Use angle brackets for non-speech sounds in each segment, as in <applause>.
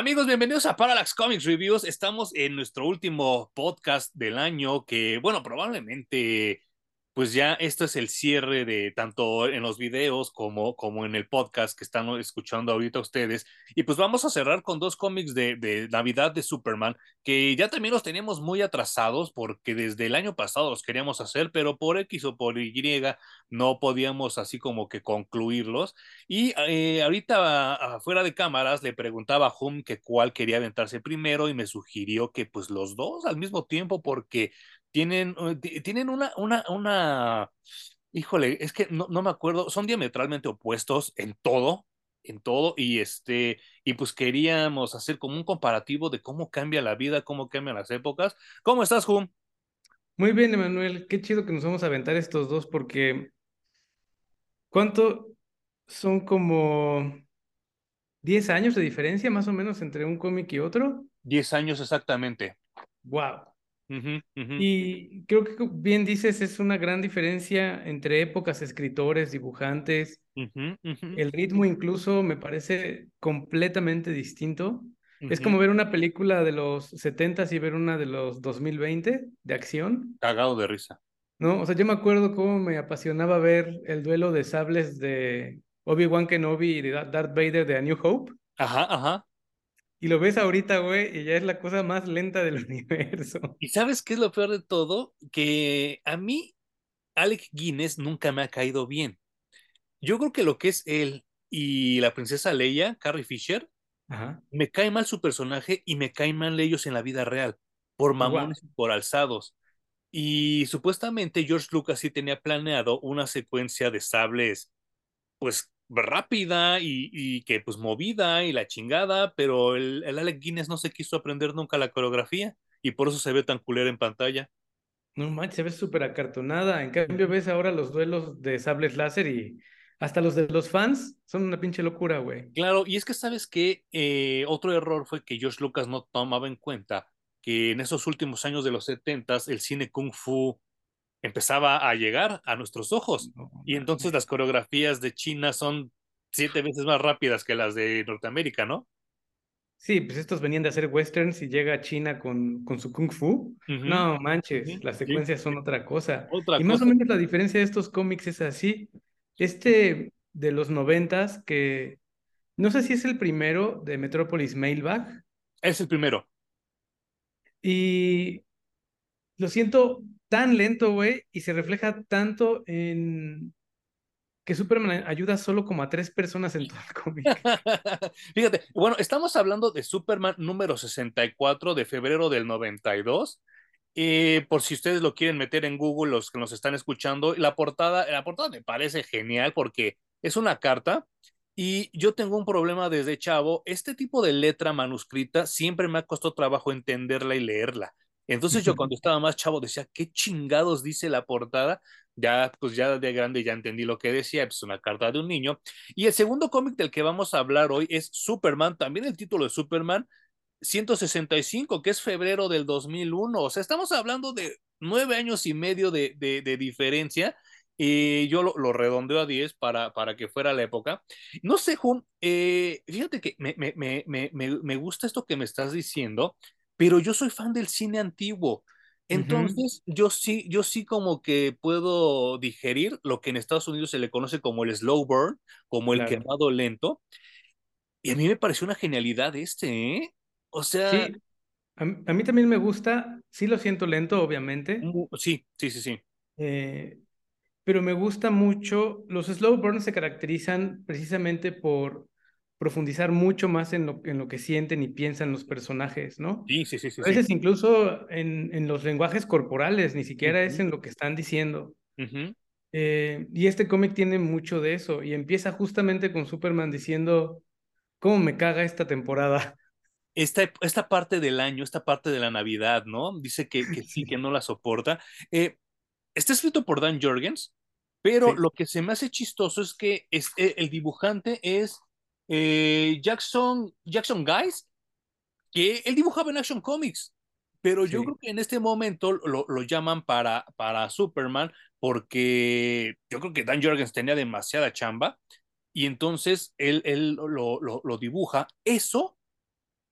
Amigos, bienvenidos a Parallax Comics Reviews. Estamos en nuestro último podcast del año que, bueno, probablemente pues ya esto es el cierre de tanto en los videos como, como en el podcast que están escuchando ahorita ustedes. Y pues vamos a cerrar con dos cómics de, de, Navidad de Superman, que ya también los teníamos muy atrasados porque desde el año pasado los queríamos hacer, pero por X o por Y no podíamos así como que concluirlos. Y eh, ahorita afuera de cámaras le preguntaba a Hum que cuál quería aventarse primero y me sugirió que pues los dos al mismo tiempo porque tienen, eh, tienen una, una, una, híjole, es que no, no me acuerdo, son diametralmente opuestos en todo, en todo, y este, y pues queríamos hacer como un comparativo de cómo cambia la vida, cómo cambian las épocas. ¿Cómo estás, Hum? Muy bien, Emanuel, qué chido que nos vamos a aventar estos dos, porque ¿cuánto son como 10 años de diferencia más o menos entre un cómic y otro? 10 años exactamente. Wow. Y creo que bien dices, es una gran diferencia entre épocas, escritores, dibujantes. El ritmo incluso me parece completamente distinto. Es como ver una película de los 70 y ver una de los 2020 de acción. Cagado de risa. No, o sea, yo me acuerdo cómo me apasionaba ver el duelo de sables de Obi-Wan Kenobi y de Darth Vader de A New Hope. Ajá, ajá. Y lo ves ahorita, güey, y ya es la cosa más lenta del <laughs> universo. ¿Y sabes qué es lo peor de todo? Que a mí, Alec Guinness nunca me ha caído bien. Yo creo que lo que es él y la princesa Leia, Carrie Fisher, me cae mal su personaje y me caen mal ellos en la vida real, por mamones y por alzados. Y supuestamente George Lucas sí tenía planeado una secuencia de sables, pues rápida y, que pues movida y la chingada, pero el, el, Alec Guinness no se quiso aprender nunca la coreografía y por eso se ve tan culera en pantalla. No manches, se ve súper acartonada. En cambio, ves ahora los duelos de sables láser y hasta los de los fans son una pinche locura, güey. Claro, y es que sabes que eh, otro error fue que George Lucas no tomaba en cuenta que en esos últimos años de los 70 el cine kung fu empezaba a llegar a nuestros ojos. y entonces las coreografías de China son siete veces más rápidas que las de Norteamérica, ¿no? Sí, pues estos venían de hacer westerns y llega China con, con su kung fu. No manches, las secuencias son otra cosa. y más o menos la diferencia de estos cómics es así. Este de los noventas, que no sé si es el primero de Metropolis Mailbag. Es el primero. Y lo siento tan lento, güey, y se refleja tanto en que Superman ayuda solo como a tres personas en todo el cómic. <laughs> Fíjate, bueno, estamos hablando de Superman número 64 de febrero del 92. y por si ustedes lo quieren meter en Google, los que nos están escuchando, la portada, la portada me parece genial porque es una carta y yo tengo un problema desde chavo. Este tipo de letra manuscrita siempre me ha costado trabajo entenderla y leerla. Entonces yo cuando estaba más chavo decía, ¿qué chingados dice la portada? Ya, pues ya de grande ya entendí lo que decía, pues una carta de un niño. Y el segundo cómic del que vamos a hablar hoy es Superman, también el título de Superman, 165, que es febrero del 2001. O sea, estamos hablando de nueve años y medio de, de, diferencia. Y yo lo, lo, redondeo a 10 para, para que fuera la época. No sé, Jun, eh, fíjate que me, me, me, me, gusta esto que me estás diciendo, pero yo soy fan del cine antiguo. Entonces, yo sí, yo sí como que puedo digerir lo que en Estados Unidos se le conoce como el slow burn, como el quemado lento. Y a mí me pareció una genialidad este, ¿eh? O sea... Sí, a, mí también me gusta, sí lo siento lento, obviamente. Sí, sí, sí, sí. Eh, pero me gusta mucho, los slow burns se caracterizan precisamente por profundizar mucho más en lo, en lo que sienten y piensan los personajes, ¿no? Sí, sí, sí. a veces incluso en, en, los lenguajes corporales, ni siquiera es en lo que están diciendo. Eh, y este cómic tiene mucho de eso y empieza justamente con Superman diciendo, ¿cómo me caga esta temporada? Esta, esta parte del año, esta parte de la Navidad, ¿no? Dice que, que sí, que <laughs> no la soporta. Eh, está escrito por Dan Jorgens, pero lo que se me hace chistoso es que es, eh, el dibujante es eh, Jackson, Jackson Guys, que él dibujaba en Action Comics, pero yo creo que en este momento lo, lo, llaman para, para Superman porque yo creo que Dan Jorgens tenía demasiada chamba y entonces él, él lo, lo, lo dibuja. Eso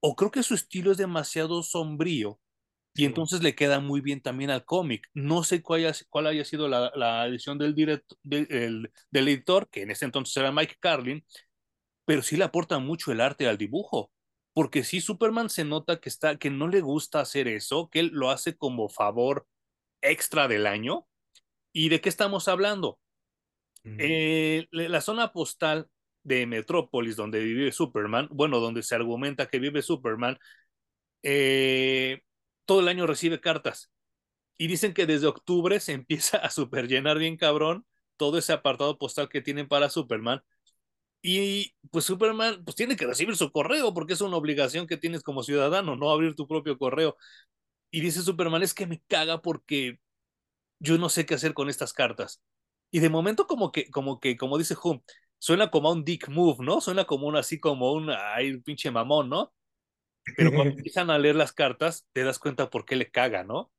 o creo que su estilo es demasiado sombrío y entonces le queda muy bien también al cómic. No sé cuál haya, cuál haya sido la, la edición del, directo, del, del, editor, que en ese entonces era Mike Carlin, pero sí le aporta mucho el arte al dibujo. Porque sí, Superman se nota que, está, que no le gusta hacer eso, que él lo hace como favor extra del año. ¿Y de qué estamos hablando? Mm. Eh, la zona postal de Metrópolis, donde vive Superman, bueno, donde se argumenta que vive Superman, eh, todo el año recibe cartas. Y dicen que desde octubre se <laughs> empieza a superllenar bien cabrón todo ese apartado postal que tienen para Superman. Y pues Superman pues tiene que recibir su correo porque es una obligación que tienes como ciudadano, no abrir tu propio correo. Y dice Superman, es que me caga porque yo no sé qué hacer con estas cartas. Y de momento como que, como que, como dice Hum, suena como un dick move, ¿no? Suena como un así como un, ay, pinche mamón, ¿no? Pero cuando <laughs> empiezan a leer las cartas, te das cuenta por qué le caga, ¿no?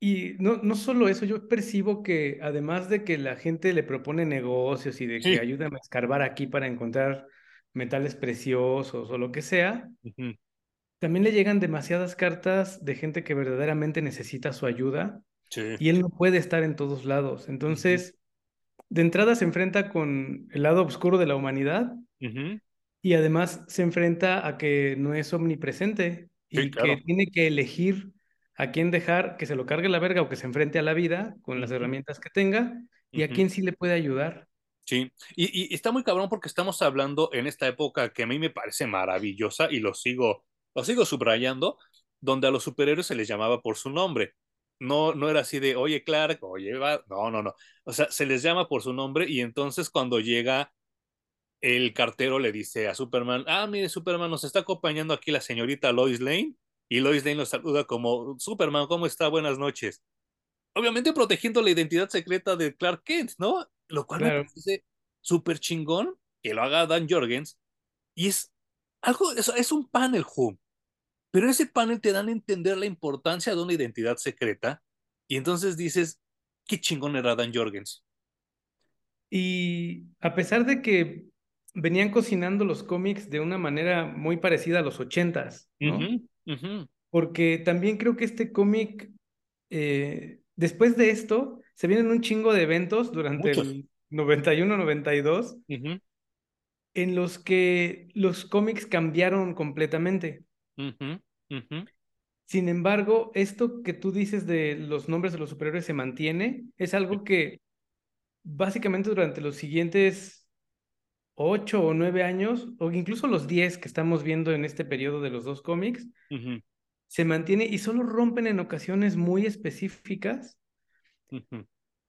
Y no, no solo eso, yo percibo que además de que la gente le propone negocios y de que ayudan a escarbar aquí para encontrar metales preciosos o lo que sea, también le llegan demasiadas cartas de gente que verdaderamente necesita su ayuda y él no puede estar en todos lados. Entonces, de entrada se enfrenta con el lado oscuro de la humanidad y además se enfrenta a que no es omnipresente y que tiene que elegir a quién dejar que se lo cargue la verga o que se enfrente a la vida con las herramientas que tenga y a quién sí le puede ayudar. Sí, y, está muy cabrón porque estamos hablando en esta época que a mí me parece maravillosa y lo sigo, lo sigo subrayando, donde a los superhéroes se les llamaba por su nombre. No, no era así de, oye Clark, oye, va. no, no, no. O sea, se les llama por su nombre y entonces cuando llega el cartero le dice a Superman, ah, mire, Superman, nos está acompañando aquí la señorita Lois Lane. Y Lois Lane lo saluda como, Superman, ¿cómo está? Buenas noches. Obviamente protegiendo la identidad secreta de Clark Kent, ¿no? Lo cual me parece súper chingón que lo haga Dan Jorgens. Y es algo, es, es un panel, Who. Pero en ese panel te dan a entender la importancia de una identidad secreta. Y entonces dices, qué chingón era Dan Jorgens. Y a pesar de que venían cocinando los cómics de una manera muy parecida a los ochentas, ¿no? Porque también creo que este cómic, eh, después de esto, se vienen un chingo de eventos durante el 91-92 en los que los cómics cambiaron completamente. Sin embargo, esto que tú dices de los nombres de los superhéroes se mantiene, es algo que básicamente durante los siguientes ocho o nueve años, o incluso los diez que estamos viendo en este periodo de los dos cómics, se mantiene y solo rompen en ocasiones muy específicas.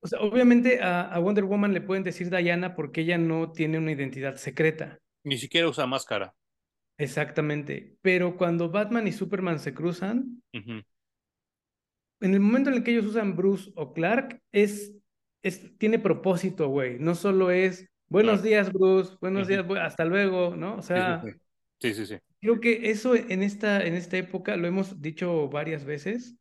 O sea, obviamente a, Wonder Woman le pueden decir Diana porque ella no tiene una identidad secreta. Ni siquiera usa máscara. Exactamente. Pero cuando Batman y Superman se cruzan, en el momento en el que ellos usan Bruce o Clark, es, es tiene propósito, güey. No solo es Buenos días, Bruce. Buenos días, hasta luego, ¿no? O sea, sí, sí, sí. Creo que eso en esta, en esta época, lo hemos dicho varias veces,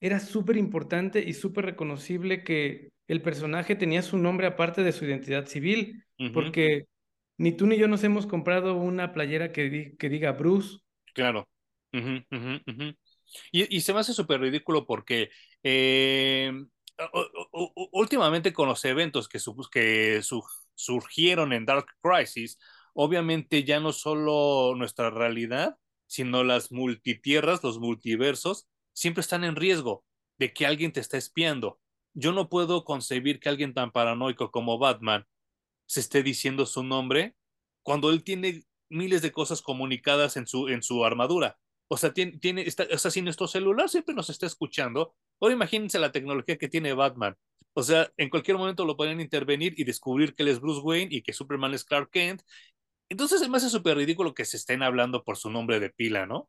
era súper importante y súper reconocible que el personaje tenía su nombre aparte de su identidad civil, porque ni tú ni yo nos hemos comprado una playera que, que diga Bruce. Claro. y, y, se me hace súper ridículo porque eh, últimamente con los eventos que, su, que su, surgieron en Dark Crisis, obviamente ya no solo nuestra realidad, sino las multitierras, los multiversos, siempre están en riesgo de que alguien te esté espiando. Yo no puedo concebir que alguien tan paranoico como Batman se esté diciendo su nombre cuando él tiene miles de cosas comunicadas en su, en su armadura. O sea, tiene, tiene está, o sea, si nuestro celular siempre nos está escuchando, ahora imagínense la tecnología que tiene Batman. O sea, en cualquier momento lo pueden intervenir y descubrir que él es Bruce Wayne y que Superman es Clark Kent. Entonces, me hace súper ridículo que se estén hablando por su nombre de pila, ¿no?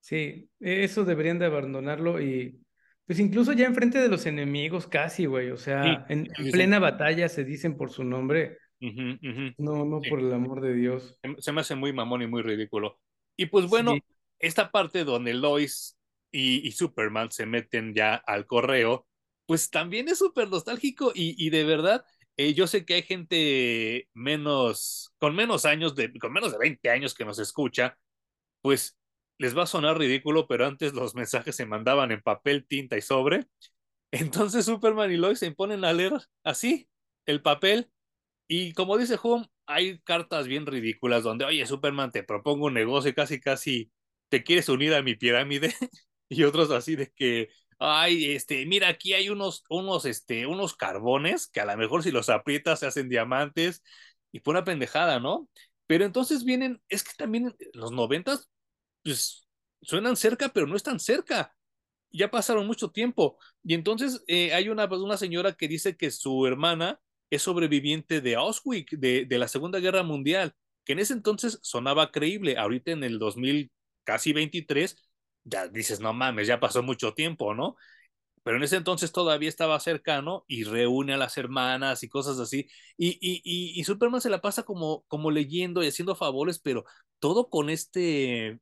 Sí, eso deberían de abandonarlo y pues incluso ya enfrente de los enemigos casi, güey, o sea, en, plena batalla se dicen por su nombre. No, no, por el amor de Dios. Se me hace muy mamón y muy ridículo. Y pues bueno, esta parte donde Lois y, Superman se meten ya al correo, pues también es súper nostálgico y, de verdad, eh, yo sé que hay gente menos, con menos años, de, con menos de 20 años que nos escucha, pues les va a sonar ridículo, pero antes los mensajes se mandaban en papel, tinta y sobre. <laughs> Entonces Superman y Lois se ponen a leer así el papel y como dice Home, hay cartas bien ridículas donde, oye, Superman, te propongo un negocio y casi, casi te quieres unir a mi pirámide. <laughs> y otros así de que, ay, este, mira, aquí hay unos, unos, este, unos carbones que a lo mejor si los aprietas se hacen diamantes y por una pendejada, ¿no? Pero entonces vienen, es que también los noventas, pues, suenan cerca, pero no están cerca ya pasaron mucho tiempo. Y entonces eh, hay una, una señora que dice que su hermana es sobreviviente de Auschwitz, de, de la Segunda Guerra Mundial, que en ese entonces sonaba creíble. Ahorita en el 2000, casi 23, ya dices, no mames, ya pasó mucho tiempo, ¿no? Pero en ese entonces todavía estaba cercano y reúne a las hermanas y cosas así. Y, y, y, y Superman se la pasa como, como leyendo y haciendo favores, pero todo con este,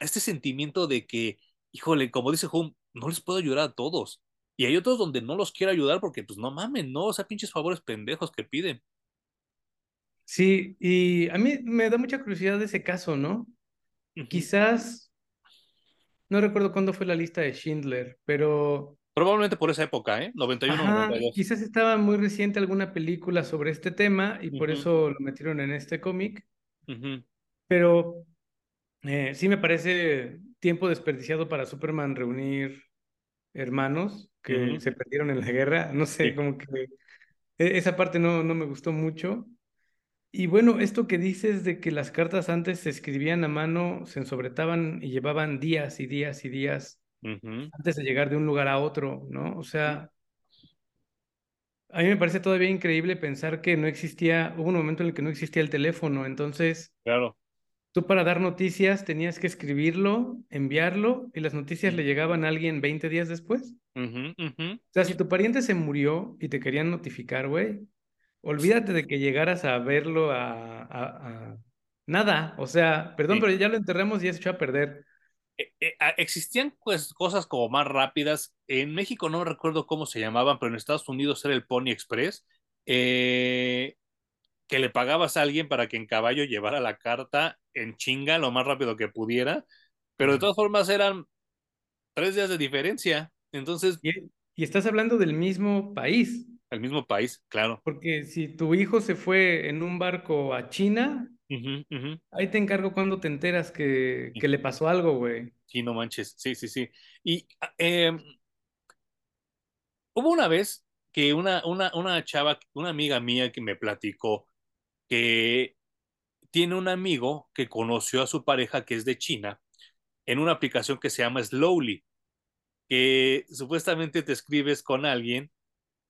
este sentimiento de que híjole, como dice Hum, no les puedo ayudar a todos. Y hay otros donde no los quiero ayudar porque, pues, no mamen, no, o sea, pinches favores pendejos que piden. Sí, y a mí me da mucha curiosidad de ese caso, ¿no? Quizás, no recuerdo cuándo fue la lista de Schindler, pero... Probablemente por esa época, ¿eh? 91, Ajá, 92. Quizás estaba muy reciente alguna película sobre este tema y por eso lo metieron en este cómic. Pero eh, sí me parece tiempo desperdiciado para Superman reunir hermanos que se perdieron en la guerra. No sé, como que e, esa parte no, no me gustó mucho. Y bueno, esto que dices de que las cartas antes se escribían a mano, se ensobretaban y llevaban días y días y días antes de llegar de un lugar a otro, ¿no? O sea, a mí me parece todavía increíble pensar que no existía, hubo un momento en el que no existía el teléfono, entonces claro. Tú para dar noticias tenías que escribirlo, enviarlo y las noticias le llegaban a alguien 20 días después. O sea, si tu pariente se murió y te querían notificar, güey, olvídate de que llegaras a verlo a, nada. O sea, perdón, pero ya lo enterramos y ya se echó a perder. Eh, existían pues, cosas como más rápidas. En México no recuerdo cómo se llamaban, pero en Estados Unidos era el Pony Express. Eh, que le pagabas a alguien para que en caballo llevara la carta en chinga lo más rápido que pudiera, pero de todas formas eran tres días de diferencia. Entonces. Y, estás hablando del mismo país. El mismo país, claro. Porque si tu hijo se fue en un barco a China, ahí te encargo cuando te enteras que, que le pasó algo, güey. Sí, no manches. Sí, sí, sí. Y eh, hubo una vez que una, una, una chava, una amiga mía que me platicó que tiene un amigo que conoció a su pareja que es de China en una aplicación que se llama Slowly, que supuestamente te escribes con alguien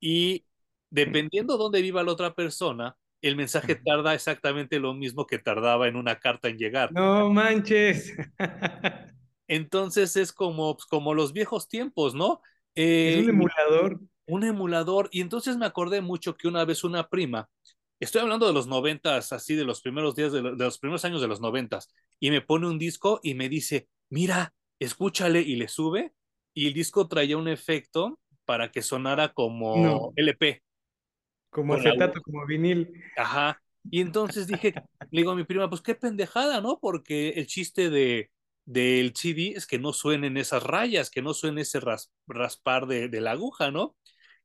y dependiendo dónde viva la otra persona, el mensaje tarda exactamente lo mismo que tardaba en una carta en llegar. No manches. <laughs> Entonces es como, pues, como los viejos tiempos, ¿no? es un eh, emulador. Un emulador. Y entonces me acordé mucho que una vez una prima Estoy hablando de los noventas, así de los primeros días, de, los primeros años de los noventas, y me pone un disco y me dice, mira, escúchale, y le sube, y el disco traía un efecto para que sonara como LP. Como acetato, como vinil. Ajá. Y entonces dije, le digo a mi prima, pues qué pendejada, ¿no? Porque el chiste de del CD es que no suenen esas rayas, que no suene ese raspar de, de la aguja, ¿no?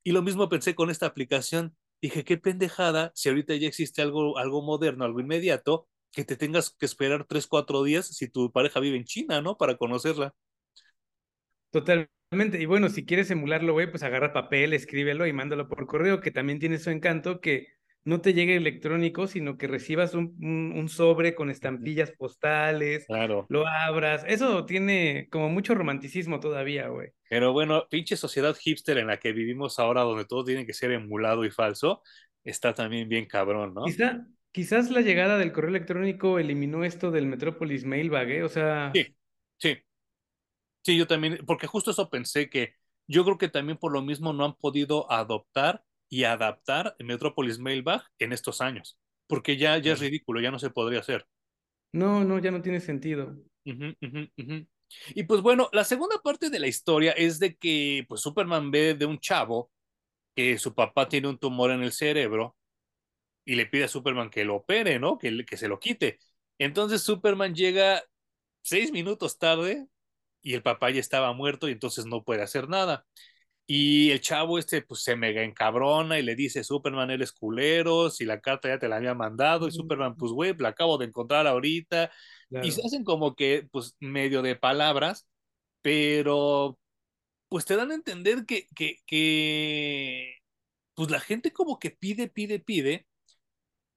Y lo mismo pensé con esta aplicación Dije, qué pendejada, si ahorita ya existe algo, algo moderno, algo inmediato, que te tengas que esperar tres, cuatro días si tu pareja vive en China, ¿no? Para conocerla. Totalmente. Y bueno, si quieres emularlo, güey, pues agarra papel, escríbelo y mándalo por correo, que también tiene su encanto, que no te llegue electrónico, sino que recibas un, un, sobre con estampillas postales, claro. lo abras. Eso tiene como mucho romanticismo todavía, güey. Pero bueno, pinche sociedad hipster en la que vivimos ahora, donde todo tiene que ser emulado y falso, está también bien cabrón, ¿no? Quizá, quizás la llegada del correo electrónico eliminó esto del Metropolis Mailbag, ¿eh? O sea... Sí. Sí, yo también, porque justo eso pensé que yo creo que también por lo mismo no han podido adoptar y adaptar Metropolis Mailbag en estos años, porque ya, ya es ridículo, ya no se podría hacer. No, no, ya no tiene sentido. Y pues bueno, la segunda parte de la historia es de que pues Superman ve de un chavo que su papá tiene un tumor en el cerebro y le pide a Superman que lo opere, ¿no? Que, que se lo quite. Entonces Superman llega seis minutos tarde y el papá ya estaba muerto y entonces no puede hacer nada. Y el chavo este pues se mega encabrona y le dice, Superman, eres culero, si la carta ya te la había mandado, y Superman, pues güey, la acabo de encontrar ahorita. Y se hacen como que, pues, medio de palabras, pero pues te dan a entender que, que, que, pues la gente como que pide, pide, pide,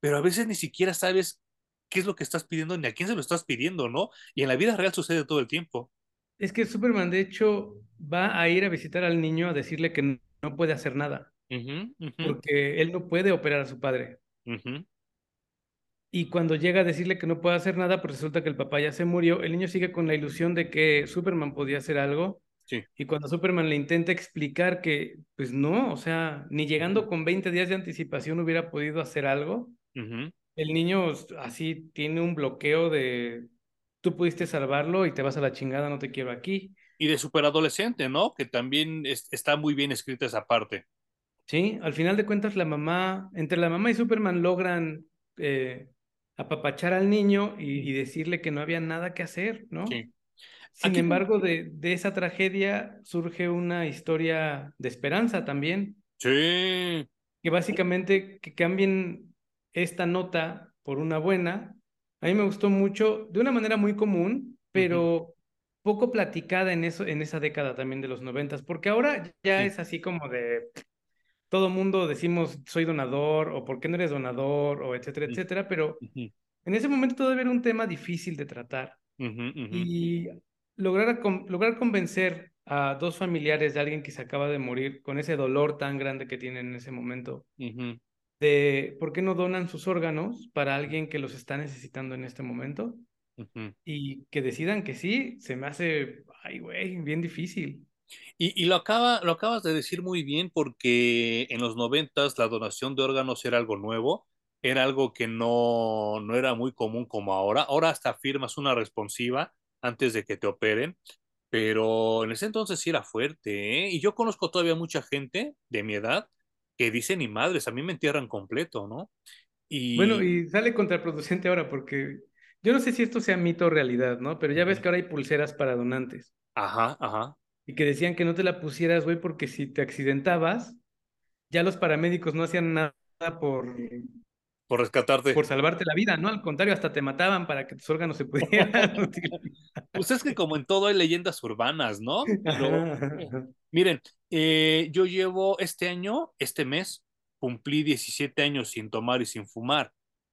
pero a veces ni siquiera sabes qué es lo que estás pidiendo ni a quién se lo estás pidiendo, ¿no? Y en la vida real sucede todo el tiempo. Es que Superman, de hecho, va a ir a visitar al niño a decirle que no puede hacer nada. Porque él no puede operar a su padre. Y cuando llega a decirle que no puede hacer nada, pues resulta que el papá ya se murió. El niño sigue con la ilusión de que Superman podía hacer algo. Sí. Y cuando Superman le intenta explicar que, pues no, o sea, ni llegando con 20 días de anticipación hubiera podido hacer algo, el niño así tiene un bloqueo de, tú pudiste salvarlo y te vas a la chingada, no te quiero aquí. Y de superadolescente, ¿no? Que también está muy bien escrita esa parte. Sí, al final de cuentas la mamá, entre la mamá y Superman logran eh, apapachar al niño y, decirle que no había nada que hacer, ¿no? Sí. Sin embargo, de, de, esa tragedia surge una historia de esperanza también. Sí. Que básicamente que cambien esta nota por una buena a mí me gustó mucho, de una manera muy común, pero poco platicada en, eso, en esa década también de los noventas, porque ahora ya es así como de todo mundo decimos soy donador o por qué no eres donador o etcétera, etcétera, pero en ese momento todavía era un tema difícil de tratar. Y lograr, lograr convencer a dos familiares de alguien que se acaba de morir con ese dolor tan grande que tienen en ese momento de por qué no donan sus órganos para alguien que los está necesitando en este momento y que decidan que sí, se me hace, ay, güey, bien difícil. Y, y, lo, acaba, lo acabas de decir muy bien porque en los noventas la donación de órganos era algo nuevo, era algo que no, no era muy común como ahora. Ahora hasta firmas una responsiva antes de que te operen, pero en ese entonces sí era fuerte, ¿eh? Y yo conozco todavía mucha gente de mi edad que dicen, ni madres, a mí me entierran completo, ¿no? Y... Bueno, y sale contraproducente ahora porque yo no sé si esto sea mito o realidad, ¿no? Pero ya ves que ahora hay pulseras para donantes. Ajá, ajá. Y que decían que no te la pusieras, güey, porque si te accidentabas, ya los paramédicos no hacían nada por... Por rescatarte. Por salvarte la vida, ¿no? Al contrario, hasta te mataban para que tus órganos se pudieran <laughs> utilizar. Pues es que como en todo hay leyendas urbanas, ¿no? Miren, eh, yo llevo este año, este mes, cumplí 17 años sin tomar y sin fumar.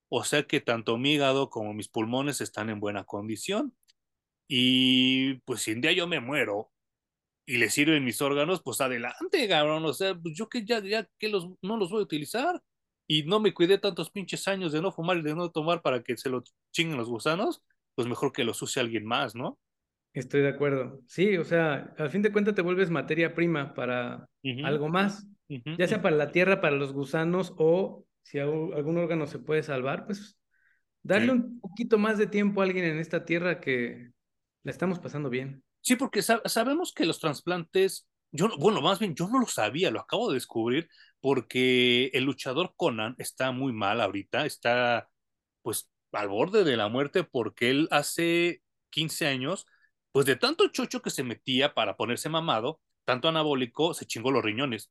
O sea que tanto mi hígado como mis pulmones están en buena condición. Y pues si un día yo me muero y le sirven mis órganos, pues adelante, cabrón. O sea, pues yo que ya, ya que los, no los voy a utilizar. Y no me cuidé tantos pinches años de no fumar y de no tomar para que se lo chinguen los gusanos, pues mejor que los use alguien más, ¿no? Estoy de acuerdo. Sí, o sea, al fin de cuentas te vuelves materia prima para algo más, ya sea para la tierra, para los gusanos o si algún órgano se puede salvar, pues darle un poquito más de tiempo a alguien en esta tierra que la estamos pasando bien. Sí, porque sabemos que los trasplantes, yo, bueno, más bien yo no lo sabía, lo acabo de descubrir porque el luchador Conan está muy mal ahorita, está pues al borde de la muerte porque él hace 15 años pues de tanto chocho que se metía para ponerse mamado, tanto anabólico, se chingó los riñones.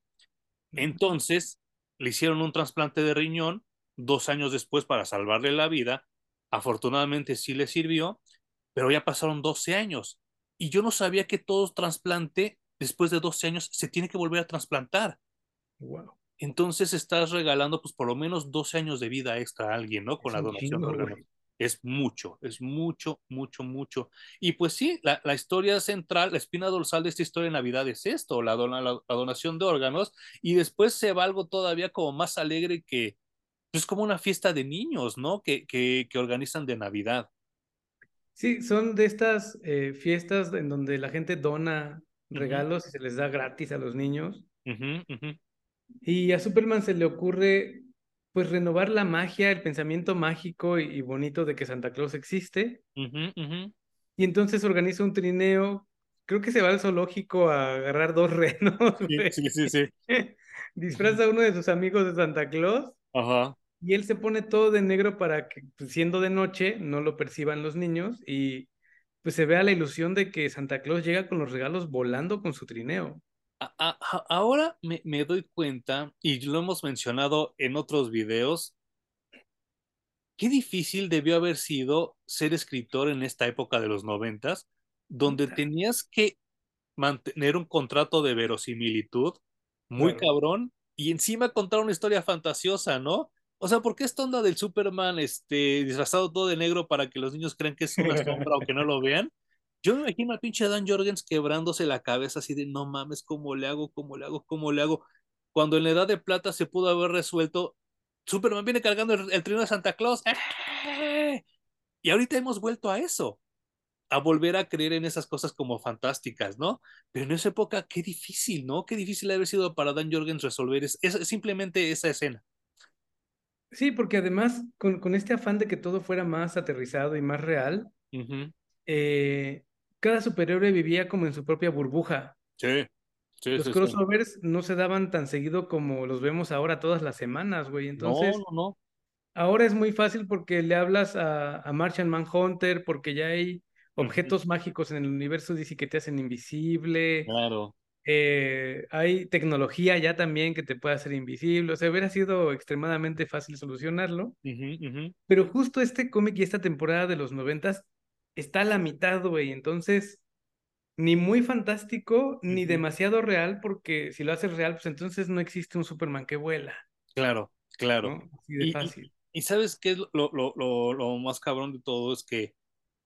Entonces le hicieron un trasplante de riñón dos años después para salvarle la vida. Afortunadamente sí le sirvió, pero ya pasaron 12 años. Y yo no sabía que todo trasplante, después de 12 años, se tiene que volver a trasplantar. Wow. Entonces estás regalando pues por lo menos 12 años de vida extra a alguien, ¿no? Con la donación de órganos es mucho, es mucho, mucho, mucho. Y pues sí, la, historia central, la espina dorsal de esta historia de Navidad es esto, la, la, donación de órganos, y después se va algo todavía como más alegre que, es pues, como una fiesta de niños, ¿no? Que, que, que organizan de Navidad. Sí, son de estas eh, fiestas en donde la gente dona regalos y se les da gratis a los niños. Y a Superman se le ocurre pues renovar la magia, el pensamiento mágico y, bonito de que Santa Claus existe. Y entonces organiza un trineo, creo que se va al zoológico a agarrar dos <laughs> renos. Sí, sí, sí, <laughs> Disfraza a uno de sus amigos de Santa Claus. Ajá. Y él se pone todo de negro para que, pues, siendo de noche, no lo perciban los niños y pues se vea la ilusión de que Santa Claus llega con los regalos volando con su trineo. ahora me, me doy cuenta, y lo hemos mencionado en otros videos, qué difícil debió haber sido ser escritor en esta época de los noventas, donde tenías que mantener un contrato de verosimilitud muy cabrón y encima contar una historia fantasiosa, ¿no? O sea, ¿por qué esta onda del Superman este, disfrazado todo de negro para que los niños crean que es una sombra o que no lo vean? Yo me imagino al pinche Dan Jorgens quebrándose la cabeza así de no mames, ¿cómo le hago? ¿Cómo le hago? ¿Cómo le hago? Cuando en la edad de plata se pudo haber resuelto Superman viene cargando el, trino de Santa Claus. ¡Eh! Y ahorita hemos vuelto a eso, a volver a creer en esas cosas como fantásticas, ¿no? Pero en esa época, qué difícil, ¿no? Qué difícil haber sido para Dan Jorgens resolver es, simplemente esa escena. Sí, porque además, con, este afán de que todo fuera más aterrizado y más real, eh, cada superhéroe vivía como en su propia burbuja. Sí los crossovers no se daban tan seguido como los vemos ahora todas las semanas, güey. Entonces, no, no, ahora es muy fácil porque le hablas a, a Martian Manhunter, porque ya hay objetos mágicos en el universo DC que te hacen invisible. Claro. Eh, hay tecnología ya también que te puede hacer invisible. O sea, hubiera sido extremadamente fácil solucionarlo. Pero justo este cómic y esta temporada de los noventas está a la mitad, güey. Entonces, ni muy fantástico ni demasiado real, porque si lo haces real, pues entonces no existe un Superman que vuela. Claro, claro. Así de fácil. Y, sabes qué es lo, lo, lo, más cabrón de todo es que,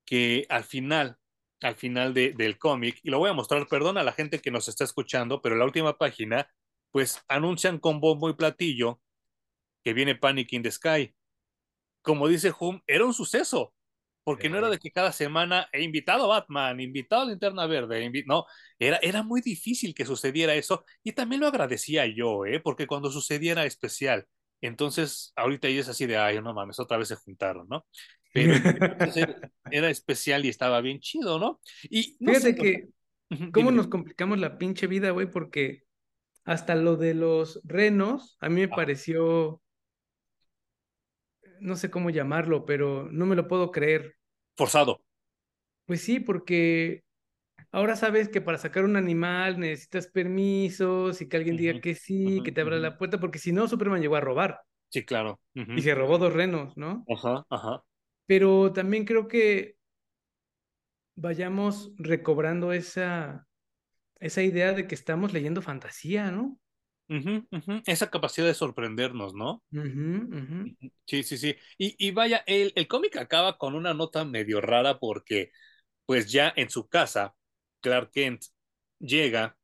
que al final, al final de, del cómic, y lo voy a mostrar, perdón a la gente que nos está escuchando, pero la última página, pues anuncian con bombo y platillo que viene Panic in the Sky. Como dice Hum, era un suceso porque no era de que cada semana he invitado a Batman, invitado a Linterna Verde, no, era, era muy difícil que sucediera eso y también lo agradecía yo, ¿eh? porque cuando sucediera especial, entonces ahorita ya es así de, ay, no mames, otra vez se juntaron, ¿no? Pero <laughs> era, especial y estaba bien chido, ¿no? Y Fíjate que, ¿cómo nos complicamos la pinche vida, güey? Porque hasta lo de los renos, a mí me ah. pareció no sé cómo llamarlo, pero no me lo puedo creer forzado. Pues sí, porque ahora sabes que para sacar un animal necesitas permisos y que alguien diga que sí, que te abra la puerta, porque si no, Superman llegó a robar. Sí, claro. Y se robó dos renos, ¿no? Ajá, ajá. Pero también creo que vayamos recobrando esa, esa idea de que estamos leyendo fantasía, ¿no? Esa capacidad de sorprendernos, ¿no? Sí, sí, sí. Y, y vaya, el, el cómic acaba con una nota medio rara porque, pues ya en su casa, Clark Kent llega,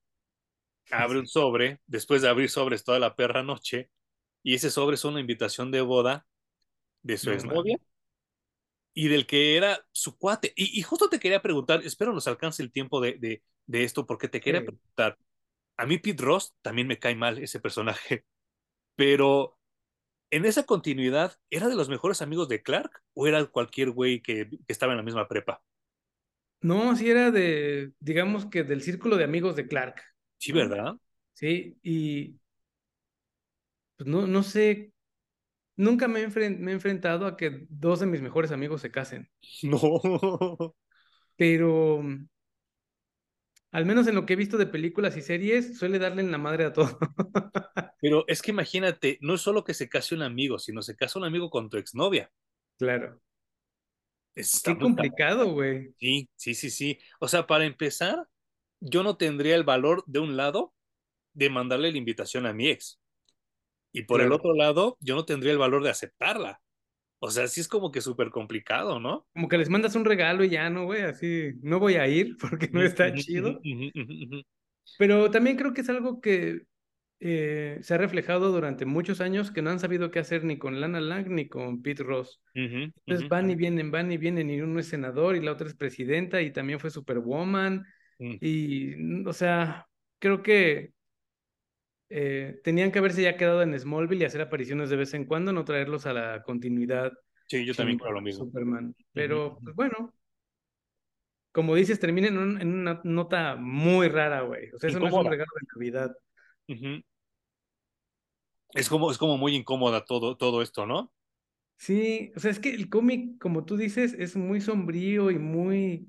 abre un sobre, después de abrir sobres toda la perra noche, y ese sobre es una invitación de boda de su exnovia y del que era su cuate. Y, y, justo te quería preguntar, espero nos alcance el tiempo de, de, de esto, porque te quería preguntar, a mí Pete Ross también me cae mal ese personaje, <laughs> pero en esa continuidad, ¿era de los mejores amigos de Clark o era cualquier güey que, estaba en la misma prepa? No, sí era de, digamos que del círculo de amigos de Clark. Sí, ¿verdad? Sí, y pues no, no sé, nunca me he, me he enfrentado a que dos de mis mejores amigos se casen. No. <laughs> Pero al menos en lo que he visto de películas y series, suele darle en la madre a todo. <laughs> Pero es que imagínate, no es solo que se case un amigo, sino se casa un amigo con tu exnovia. Claro. Qué complicado, güey. Sí, sí, sí, sí. O sea, para empezar, yo no tendría el valor de un lado de mandarle la invitación a mi ex. Y por el otro lado, yo no tendría el valor de aceptarla. O sea, sí es como que súper complicado, ¿no? Como que les mandas un regalo y ya no, güey, así, no voy a ir porque no está chido. Pero también creo que es algo que eh, se ha reflejado durante muchos años que no han sabido qué hacer ni con Lana Lang ni con Pete Ross. Entonces van y vienen, van y vienen, y uno es senador y la otra es presidenta y también fue Superwoman. Mm. Y, o sea, creo que eh, tenían que haberse ya quedado en Smallville y hacer apariciones de vez en cuando, no traerlos a la continuidad. Sí, yo también creo lo mismo. Superman. Pero, pues bueno, como dices, termina en, una nota muy rara, güey. O sea, eso no es un regalo de Navidad. Es como, es como muy incómoda todo, todo esto, ¿no? Sí, o sea, es que el cómic, como tú dices, es muy sombrío y muy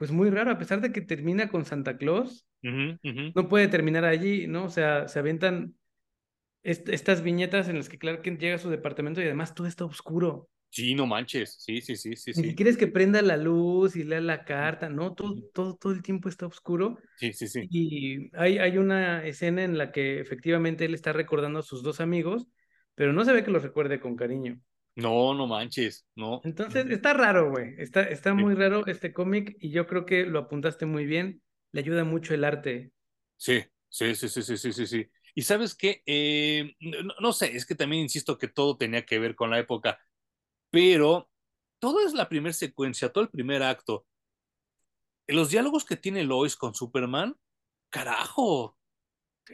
pues muy raro, a pesar de que termina con Santa Claus, no puede terminar allí, ¿no? O sea, se aventan estas viñetas en las que Clark Kent llega a su departamento y además todo está oscuro. Sí, no manches. Sí, sí, sí, sí. Si quieres que prenda la luz y lea la carta, ¿no? Todo, todo, todo el tiempo está oscuro. Sí, sí, sí. Y hay, hay una escena en la que efectivamente él está recordando a sus dos amigos, pero no se ve que los recuerde con cariño. No, no manches, no. Entonces, está raro, güey. Está, está muy raro este cómic y yo creo que lo apuntaste muy bien. Le ayuda mucho el arte. Sí, sí, sí, sí, sí, sí, sí. sí. Y sabes qué, eh, no, sé, es que también insisto que todo tenía que ver con la época, pero todo es la primera secuencia, todo el primer acto. Los diálogos que tiene Lois con Superman, carajo,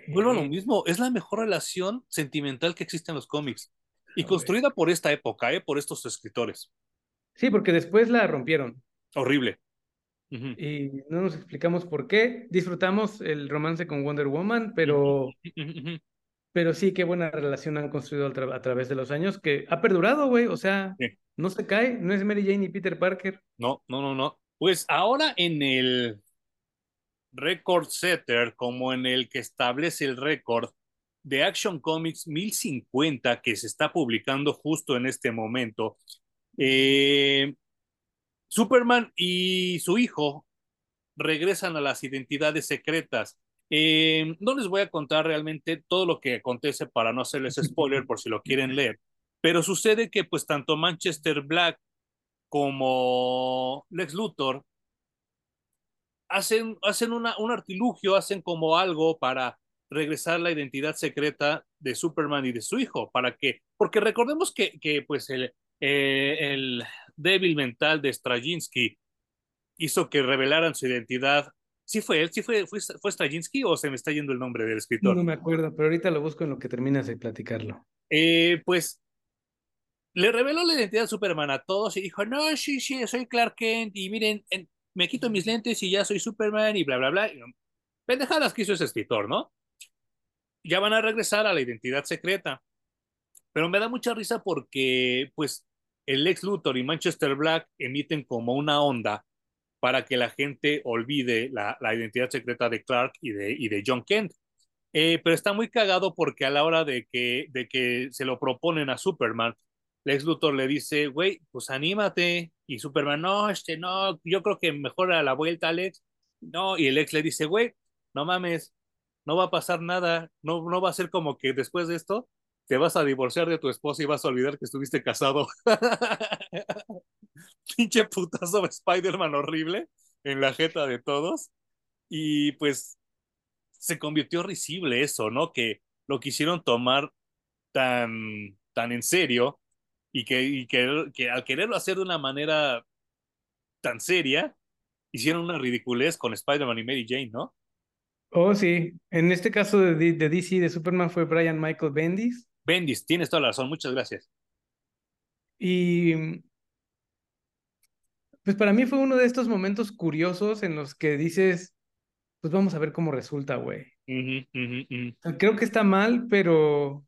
vuelvo a lo mismo, es la mejor relación sentimental que existe en los cómics. Y construida por esta época, ¿eh? por estos escritores. Sí, porque después la rompieron. Horrible. Y no nos explicamos por qué. Disfrutamos el romance con Wonder Woman, pero, pero sí, qué buena relación han construido a, través de los años, que ha perdurado, güey. O sea, no se cae, no es Mary Jane y Peter Parker. No, no, no, no. Pues ahora en el record setter, como en el que establece el récord de Action Comics 1050, que se está publicando justo en este momento, eh, Superman y su hijo regresan a las identidades secretas. Eh, no les voy a contar realmente todo lo que acontece para no hacerles <laughs> spoiler por si lo quieren leer, pero sucede que pues tanto Manchester Black como Lex Luthor hacen, hacen una, un artilugio, hacen como algo para regresar la identidad secreta de Superman y de su hijo, para que, porque recordemos que, que pues el, eh, el débil mental de Straczynski hizo que revelaran su identidad. ¿Sí fue él? ¿Sí fue, fue, fue Straczynski o se me está yendo el nombre del escritor? No, me acuerdo, pero ahorita lo busco en lo que terminas de platicarlo. Eh, pues le reveló la identidad de Superman a todos y dijo, no, sí, sí, soy Clark Kent y miren, me quito mis lentes y ya soy Superman y bla, bla, bla. Pendejadas que hizo ese escritor, ¿no? Ya van a regresar a la identidad secreta. Pero me da mucha risa porque, pues, el ex Luthor y Manchester Black emiten como una onda para que la gente olvide la, identidad secreta de Clark y de, John Kent. Eh, pero está muy cagado porque a la hora de que, se lo proponen a Superman, Lex Luthor le dice, güey, pues anímate. Y Superman, no, este, no, yo creo que mejor a la vuelta, Alex. No, y el ex le dice, güey, no mames, no va a pasar nada, no va a ser como que después de esto te vas a divorciar de tu esposa y vas a olvidar que estuviste casado. <laughs> Pinche putazo de Spider-Man horrible en la jeta de todos. Y pues se convirtió risible eso, ¿no? Que lo quisieron tomar tan, tan en serio y, que, y que, al quererlo hacer de una manera tan seria, hicieron una ridiculez con Spider-Man y Mary Jane, ¿no? Oh, sí. En este caso de, de DC, de Superman, fue Brian Michael Bendis. Bendis, tienes toda la razón, muchas gracias. Y pues para mí fue uno de estos momentos curiosos en los que dices, pues vamos a ver cómo resulta, güey. Creo que está mal, pero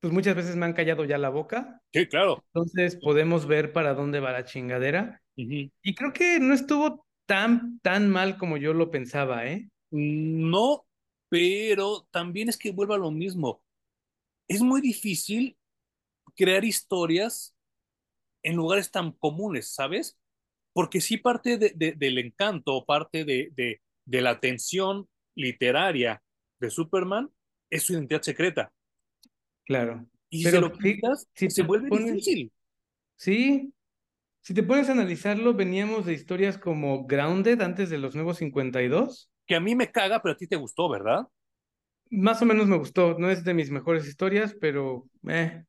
pues muchas veces me han callado ya la boca. Sí, claro. Entonces podemos ver para dónde va la chingadera. Y creo que no estuvo tan, tan mal como yo lo pensaba, ¿eh? No, pero también es que vuelva a lo mismo es muy difícil crear historias en lugares tan comunes, ¿sabes? Porque sí parte del encanto, parte de, la atención literaria de Superman es su identidad secreta. Claro. Y si lo quitas, si se vuelve difícil. Sí. Si te a analizarlo, veníamos de historias como Grounded antes de los nuevos 52. Que a mí me caga, pero a ti te gustó, ¿verdad? Más o menos me gustó. No es de mis mejores historias, pero eh.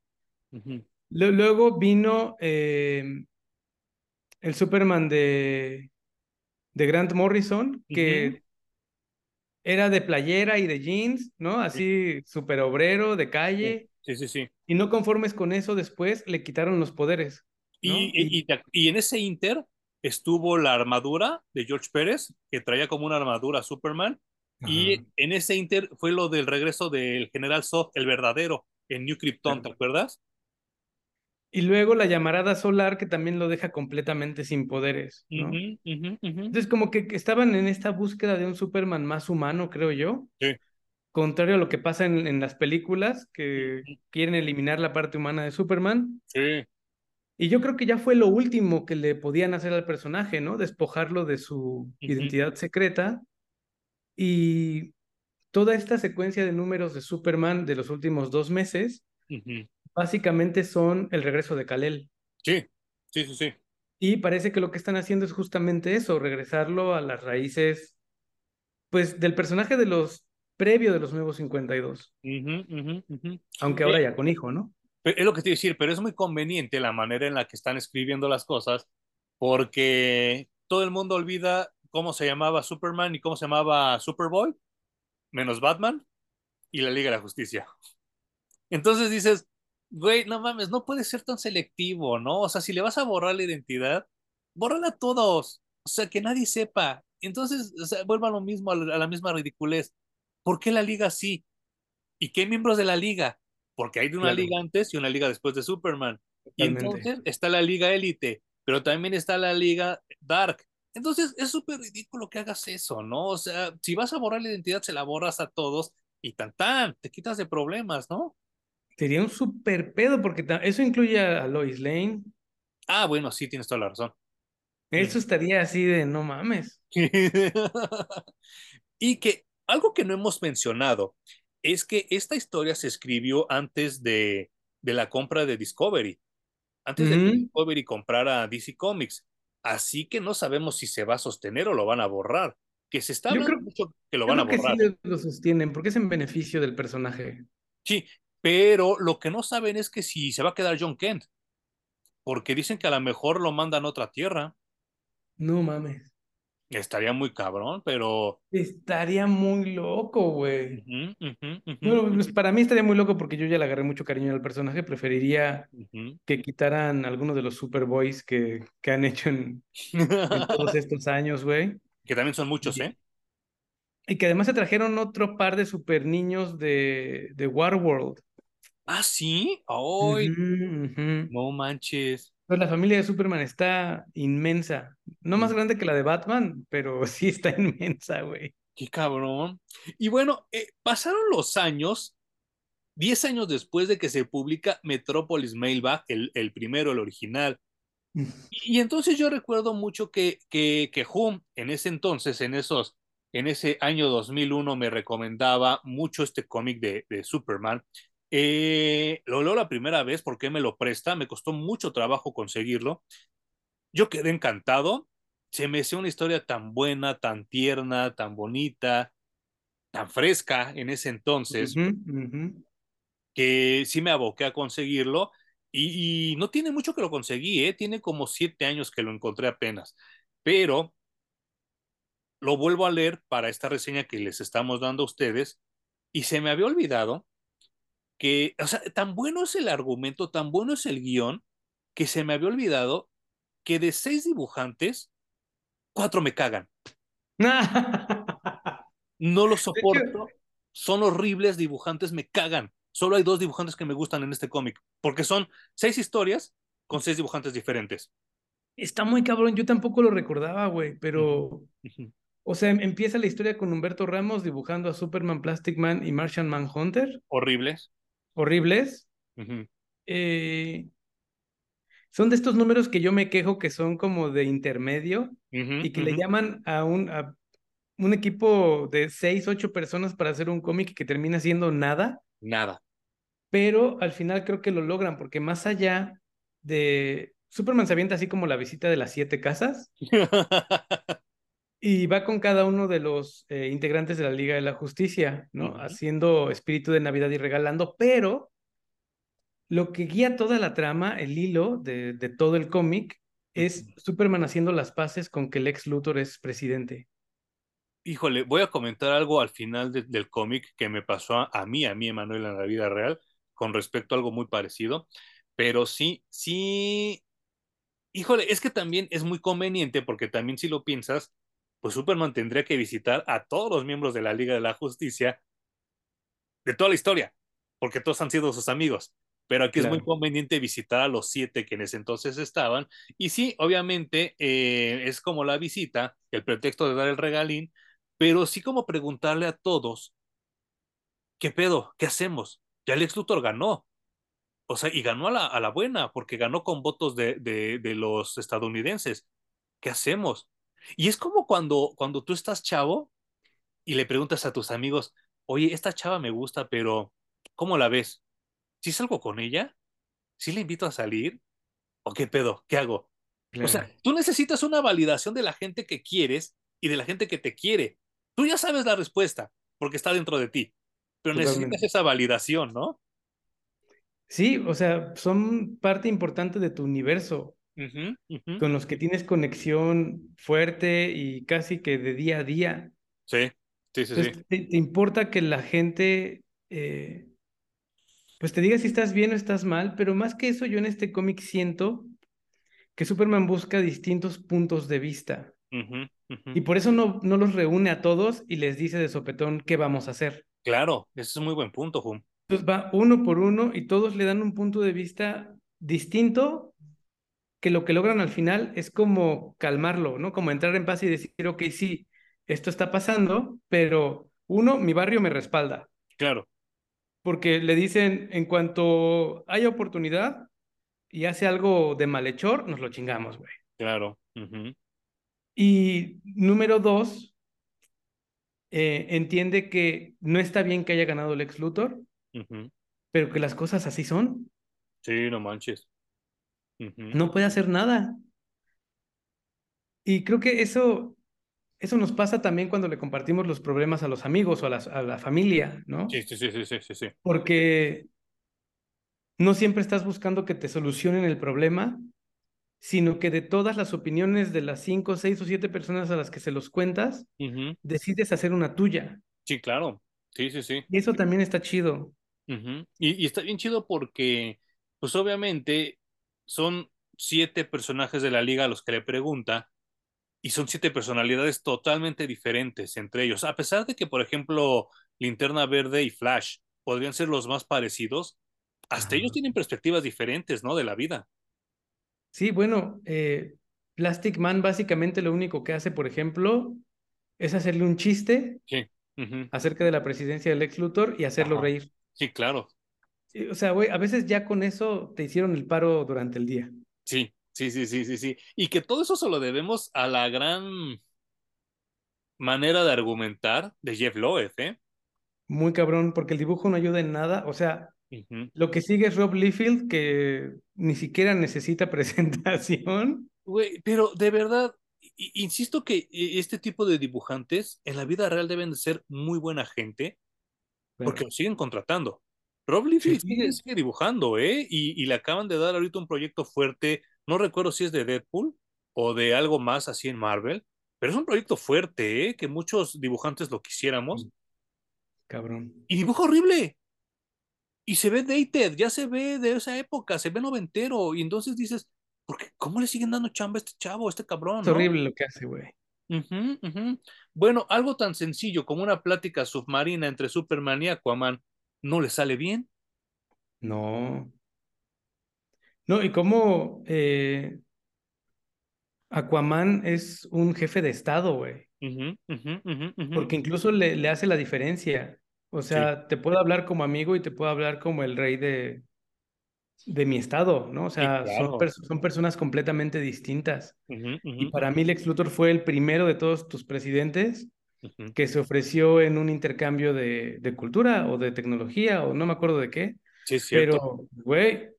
Luego vino eh, el Superman de, de Grant Morrison, que era de playera y de jeans, ¿no? Así súper obrero, de calle. Sí, sí, sí. Y no conformes con eso, después le quitaron los poderes. Y, y, y, en ese inter estuvo la armadura de George Pérez, que traía como una armadura Superman, y en ese Inter fue lo del regreso del General Zod, el verdadero, en New Krypton, ¿te acuerdas? Y luego la llamarada solar que también lo deja completamente sin poderes, ¿no? Entonces como que estaban en esta búsqueda de un Superman más humano, creo yo. Sí. Contrario a lo que pasa en, en las películas, que quieren eliminar la parte humana de Superman. Sí. Y yo creo que ya fue lo último que le podían hacer al personaje, ¿no? Despojarlo de su identidad secreta. Y toda esta secuencia de números de Superman de los últimos dos meses básicamente son el regreso de Kalel. Sí, sí, sí, sí. Y parece que lo que están haciendo es justamente eso, regresarlo a las raíces, pues, del personaje de los previo de los nuevos 52. Aunque ahora ya con hijo, ¿no? Es lo que te iba a decir, pero es muy conveniente la manera en la que están escribiendo las cosas, porque todo el mundo olvida cómo se llamaba Superman y cómo se llamaba Superboy, menos Batman y la Liga de la Justicia. Entonces dices, güey, no mames, no puedes ser tan selectivo, ¿no? O sea, si le vas a borrar la identidad, bórrala a todos, o sea, que nadie sepa. Entonces, o sea, vuelva a lo mismo, a la, misma ridiculez. ¿Por qué la liga sí? ¿Y qué miembros de la liga? Porque hay de una liga antes y una liga después de Superman. Y entonces está la liga élite, pero también está la liga Dark. Entonces es súper ridículo que hagas eso, ¿no? O sea, si vas a borrar la identidad, se la borras a todos y tan tan, te quitas de problemas, ¿no? Sería un súper pedo porque eso incluye a Lois Lane. Ah, bueno, sí, tienes toda la razón. Eso estaría así de no mames. <laughs> y que algo que no hemos mencionado es que esta historia se escribió antes de, de la compra de Discovery, antes de que Discovery comprara DC Comics. Así que no sabemos si se va a sostener o lo van a borrar. Que se está hablando mucho que lo van a borrar. Que sí lo sostienen, porque es en beneficio del personaje. Sí, pero lo que no saben es que si se va a quedar John Kent, porque dicen que a lo mejor lo mandan a otra tierra. No mames. Estaría muy cabrón, pero. Estaría muy loco, güey. bueno, pues para mí estaría muy loco porque yo ya le agarré mucho cariño al personaje. Preferiría que quitaran algunos de los Superboys que, que han hecho en, en todos <laughs> estos años, güey. Que también son muchos, ¿eh? Y que además se trajeron otro par de super niños de, de Warworld. Ah, sí. ¡Ay! No manches. Pues la familia de Superman está inmensa. No más mm. grande que la de Batman, pero <laughs> sí está inmensa, güey. Qué cabrón. Y bueno, eh, pasaron los años, diez años después de que se publica Metropolis Mailbag, el, el primero, el original. <laughs> Y, entonces yo recuerdo mucho que, que, que en ese entonces, en esos en ese año 2001 me recomendaba mucho este cómic de, de Superman eh, lo leo la primera vez porque me lo presta, me costó mucho trabajo conseguirlo. Yo quedé encantado, se me hizo una historia tan buena, tan tierna, tan bonita, tan fresca en ese entonces, que sí me aboqué a conseguirlo. Y, no tiene mucho que lo conseguí, ¿eh? tiene como siete años que lo encontré apenas, pero lo vuelvo a leer para esta reseña que les estamos dando a ustedes y se me había olvidado que, o sea, tan bueno es el argumento, tan bueno es el guion, que se me había olvidado que de seis dibujantes, cuatro me cagan. <laughs> no lo soporto. Son horribles dibujantes, me cagan. Solo hay dos dibujantes que me gustan en este cómic, porque son seis historias con seis dibujantes diferentes. Está muy cabrón, yo tampoco lo recordaba, güey, pero... O sea, em, empieza la historia con Humberto Ramos dibujando a Superman, Plastic Man y Martian Manhunter. Horribles horribles. Eh, son de estos números que yo me quejo que son como de intermedio y que le llaman a un, a un equipo de seis, ocho personas para hacer un cómic que termina siendo nada. Nada. Pero al final creo que lo logran porque más allá de... Superman se avienta así como la visita de las siete casas. <laughs> Y va con cada uno de los eh, integrantes de la Liga de la Justicia, ¿no? Haciendo espíritu de Navidad y regalando, pero lo que guía toda la trama, el hilo de, de todo el cómic, es Superman haciendo las paces con que Lex Luthor es presidente. Híjole, voy a comentar algo al final del cómic que me pasó a, mí, a mí, Emanuel, en la vida real, con respecto a algo muy parecido, pero sí, sí, híjole, es que también es muy conveniente porque también si lo piensas, pues Superman tendría que visitar a todos los miembros de la Liga de la Justicia de toda la historia, porque todos han sido sus amigos. pero aquí es muy conveniente visitar a los siete que en ese entonces estaban. Y sí, obviamente eh, es como la visita, el pretexto de dar el regalín, pero sí como preguntarle a todos, ¿qué pedo? ¿Qué hacemos? Ya Lex Luthor ganó. O sea, y ganó a la, a la buena, porque ganó con votos de, de, de, los estadounidenses. ¿Qué hacemos? Y es como cuando, cuando tú estás chavo y le preguntas a tus amigos, oye, esta chava me gusta, pero ¿cómo la ves? ¿Sí salgo con ella? ¿Sí le invito a salir? ¿O qué pedo? ¿Qué hago? Claro. O sea, tú necesitas una validación de la gente que quieres y de la gente que te quiere. Tú ya sabes la respuesta, porque está dentro de ti, pero Totalmente. necesitas esa validación, ¿no? Sí, o sea, son parte importante de tu universo, uh -huh, uh -huh. con los que tienes conexión fuerte y casi que de día a día. Sí, sí, sí. Entonces, sí. Te, te, importa que la gente, eh, pues te diga si estás bien o estás mal, pero más que eso, yo en este cómic siento que Superman busca distintos puntos de vista. Uh -huh, y por eso no, no los reúne a todos y les dice de sopetón qué vamos a hacer. Claro, ese es un muy buen punto, Hum. Entonces va uno por uno y todos le dan un punto de vista distinto que lo que logran al final es como calmarlo, ¿no? Como entrar en paz y decir, ok, sí, esto está pasando, pero uno, mi barrio me respalda. Claro. Porque le dicen, en cuanto haya oportunidad y hace algo de malhechor, nos lo chingamos, güey. Claro. Uh -huh. Y número dos, eh, entiende que no está bien que haya ganado el ex Luthor, uh -huh. pero que las cosas así son. Sí, no manches. Uh -huh. No puede hacer nada. Y creo que eso, eso nos pasa también cuando le compartimos los problemas a los amigos o a la, a la familia, ¿no? Sí, sí, sí, sí, sí, sí. Porque no siempre estás buscando que te solucionen el problema, sino que de todas las opiniones de las cinco, seis o siete personas a las que se los cuentas, uh -huh. decides hacer una tuya. Sí, claro. Sí, sí, sí. Y eso también está chido. Uh -huh. y, y, está bien chido porque, pues obviamente, son siete personajes de la liga a los que le pregunta, y son siete personalidades totalmente diferentes entre ellos. A pesar de que, por ejemplo, Linterna Verde y Flash podrían ser los más parecidos, hasta ellos tienen perspectivas diferentes, ¿no? De la vida. Sí, bueno, eh, Plastic Man básicamente lo único que hace, por ejemplo, es hacerle un chiste sí. uh -huh. acerca de la presidencia del ex Luthor y hacerlo Ajá. reír. Sí, claro. O sea, güey, a veces ya con eso te hicieron el paro durante el día. Sí, sí, sí, sí, sí, sí. Y que todo eso se lo debemos a la gran manera de argumentar de Jeff Loeb, ¿eh? Muy cabrón, porque el dibujo no ayuda en nada. O sea, Uh -huh. Lo que sigue es Rob Liefeld, que ni siquiera necesita <laughs> presentación. Güey, pero de verdad, insisto que este tipo de dibujantes en la vida real deben de ser muy buena gente, bueno. porque lo siguen contratando. Rob Liefeld sí. sigue, sigue, dibujando, ¿eh? Y, y, le acaban de dar ahorita un proyecto fuerte, no recuerdo si es de Deadpool o de algo más así en Marvel, pero es un proyecto fuerte, ¿eh? Que muchos dibujantes lo quisiéramos. Cabrón. Y dibuja horrible y se ve dated, ya se ve de esa época, se ve noventero, y entonces dices, ¿por qué? ¿cómo le siguen dando chamba a este chavo, a este cabrón? Es ¿no? horrible lo que hace, güey. Uh -huh, uh -huh. Bueno, algo tan sencillo como una plática submarina entre Superman y Aquaman, ¿no le sale bien? No. No, y cómo eh, Aquaman es un jefe de Estado, güey. Uh -huh, Porque incluso le, le hace la diferencia. O sea, sí. te puedo hablar como amigo y te puedo hablar como el rey de, de mi estado, ¿no? O sea, sí, claro. son, pers son, personas completamente distintas. Y para mí Lex Luthor fue el primero de todos tus presidentes uh -huh. que se ofreció en un intercambio de, de, cultura o de tecnología o no me acuerdo de qué. Sí, cierto. Pero, güey,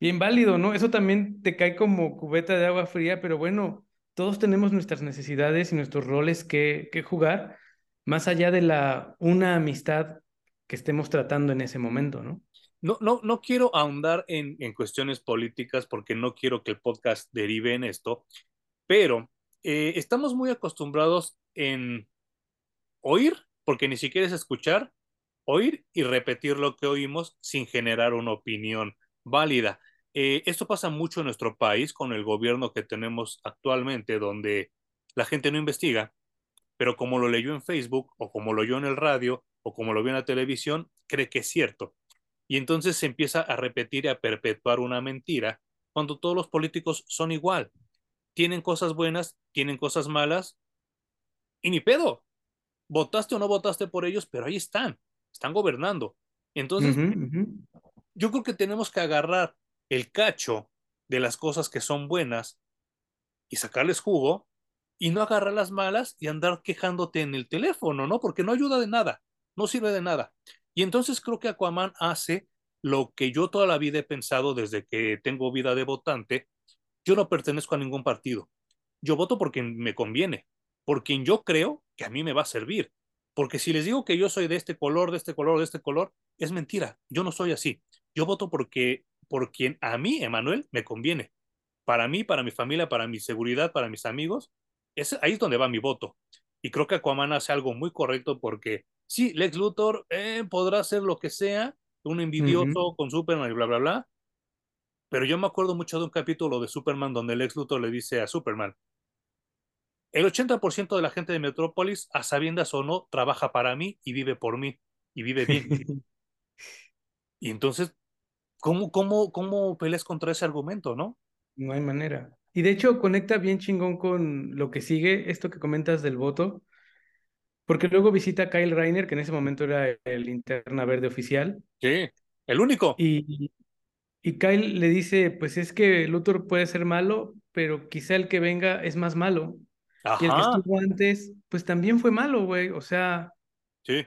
bien válido, ¿no? Eso también te cae como cubeta de agua fría, pero bueno, todos tenemos nuestras necesidades y nuestros roles que, que jugar más allá de la una amistad que estemos tratando en ese momento, ¿no? No, no, no quiero ahondar en, en cuestiones políticas porque no quiero que el podcast derive en esto, pero eh, estamos muy acostumbrados en oír, porque ni siquiera es escuchar, oír y repetir lo que oímos sin generar una opinión válida. Eh, esto pasa mucho en nuestro país con el gobierno que tenemos actualmente, donde la gente no investiga, pero como lo leyó en Facebook o como lo oyó en el radio o como lo vio en la televisión, cree que es cierto. Y entonces se empieza a repetir y a perpetuar una mentira cuando todos los políticos son igual. Tienen cosas buenas, tienen cosas malas y ni pedo. Votaste o no votaste por ellos, pero ahí están, están gobernando. Entonces, yo creo que tenemos que agarrar el cacho de las cosas que son buenas y sacarles jugo y no agarrar las malas y andar quejándote en el teléfono, ¿no? Porque no ayuda de nada, no sirve de nada. Y entonces creo que Aquaman hace lo que yo toda la vida he pensado desde que tengo vida de votante. Yo no pertenezco a ningún partido. Yo voto porque me conviene, por quien yo creo que a mí me va a servir. Porque si les digo que yo soy de este color, de este color, de este color, es mentira. Yo no soy así. Yo voto porque por quien a mí, Emanuel, me conviene. Para mí, para mi familia, para mi seguridad, para mis amigos, es, ahí es donde va mi voto. Y creo que Aquaman hace algo muy correcto porque sí, Lex Luthor eh, podrá hacer lo que sea, un envidioso con Superman y bla, bla, bla. Pero yo me acuerdo mucho de un capítulo de Superman donde Lex Luthor le dice a Superman, el 80% de la gente de Metrópolis, a sabiendas o no, trabaja para mí y vive por mí y vive bien. <laughs> y entonces, ¿cómo, cómo, ¿cómo peleas contra ese argumento, no? No hay manera. Y de hecho conecta bien chingón con lo que sigue, esto que comentas del voto, porque luego visita a Kyle Reiner, que en ese momento era el interna verde oficial. Sí, el único. Y, y Kyle le dice, pues es que Luthor puede ser malo, pero quizá el que venga es más malo. Y el que estuvo antes, pues también fue malo, güey. O sea. Sí.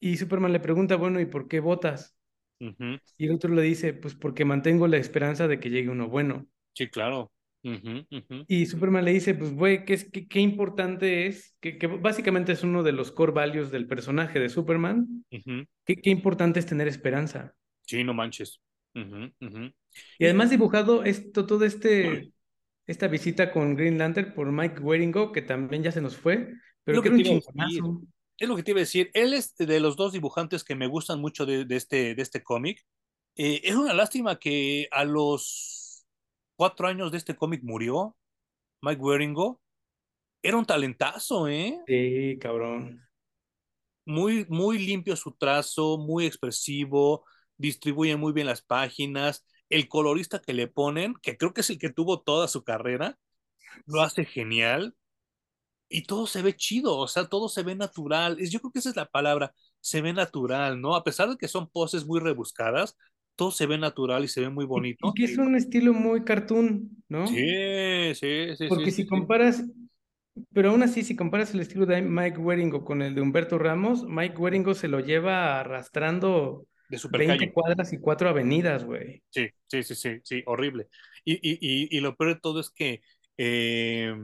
Y Superman le pregunta, bueno, ¿y por qué votas? Y el otro le dice, pues porque mantengo la esperanza de que llegue uno bueno. Sí, claro. Y Superman le dice, pues, güey, ¿qué, qué, qué, importante es, que, que, básicamente es uno de los core values del personaje de Superman, ¿Qué, qué, importante es tener esperanza. Sí, no manches. Y además dibujado esto, todo este, esta visita con Green Lantern por Mike Waringo, que también ya se nos fue, pero que, era un chingonazo. Es lo que te iba a decir. Él es de los dos dibujantes que me gustan mucho de, de este, de este cómic. Eh, es una lástima que a los cuatro años de este cómic murió, Mike Waringo. Era un talentazo, ¿eh? Sí, cabrón. Muy, muy limpio su trazo, muy expresivo, distribuye muy bien las páginas. El colorista que le ponen, que creo que es el que tuvo toda su carrera, lo hace genial. Y todo se ve chido, o sea, todo se ve natural. Yo creo que esa es la palabra, se ve natural, ¿no? A pesar de que son poses muy rebuscadas, todo se ve natural y se ve muy bonito. Y, que es un estilo muy cartoon, ¿no? Sí, sí, sí. Porque si comparas, pero aún así, si comparas el estilo de Mike Waringo con el de Humberto Ramos, Mike Waringo se lo lleva arrastrando de 20 cuadras y cuatro avenidas, güey. Sí, sí, sí, sí, sí, horrible. Y, y, y, y lo peor de todo es que, eh,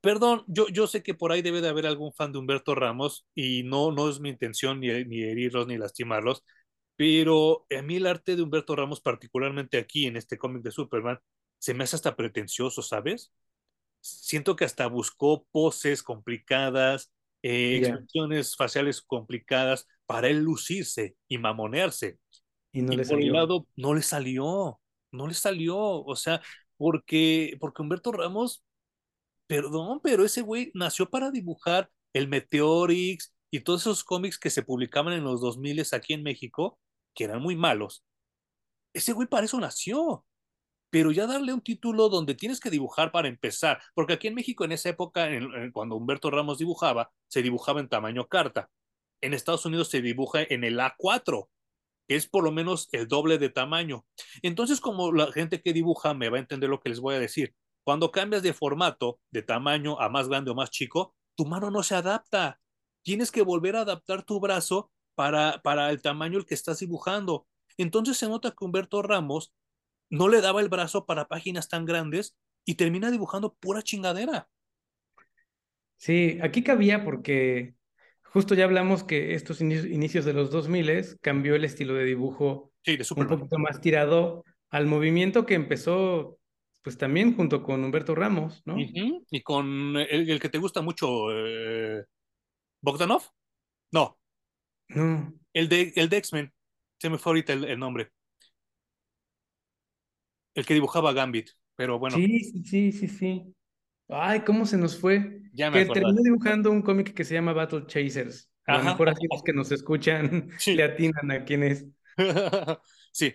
perdón, yo, yo sé que por ahí debe de haber algún fan de Humberto Ramos y no, no es mi intención ni, ni herirlos ni lastimarlos, pero a mí el arte de Humberto Ramos, particularmente aquí en este cómic de Superman, se me hace hasta pretencioso, ¿sabes? Siento que hasta buscó poses complicadas, eh, expresiones faciales complicadas para él lucirse y mamonearse. Y, no le por un lado, no le salió, no le salió, o sea, porque, porque Humberto Ramos, perdón, pero ese güey nació para dibujar el Meteorix y todos esos cómics que se publicaban en los 2000 aquí en México, que eran muy malos, ese güey para eso nació. Pero ya darle un título donde tienes que dibujar para empezar, porque aquí en México en esa época, cuando Humberto Ramos dibujaba, se dibujaba en tamaño carta. En Estados Unidos se dibuja en el A4, que es por lo menos el doble de tamaño. Entonces, como la gente que dibuja me va a entender lo que les voy a decir, cuando cambias de formato, de tamaño a más grande o más chico, tu mano no se adapta. Tienes que volver a adaptar tu brazo para, para el tamaño el que estás dibujando. Entonces se nota que Humberto Ramos no le daba el brazo para páginas tan grandes y termina dibujando pura chingadera. Sí, aquí cabía porque justo ya hablamos que estos inicios de los 2000 cambió el estilo de dibujo sí, de un poquito más tirado al movimiento que empezó pues también junto con Humberto Ramos, ¿no? Y con el, que te gusta mucho, eh, Bogdanov. No, no. El de, el de X-Men. Se me fue ahorita el, nombre. El que dibujaba Gambit, pero bueno. Sí, sí, sí, sí, sí. Ay, ¿cómo se nos fue? Ya me que terminó dibujando un cómic que se llama Battle Chasers. A lo mejor así los que nos escuchan le atinan a quién es. <laughs> sí,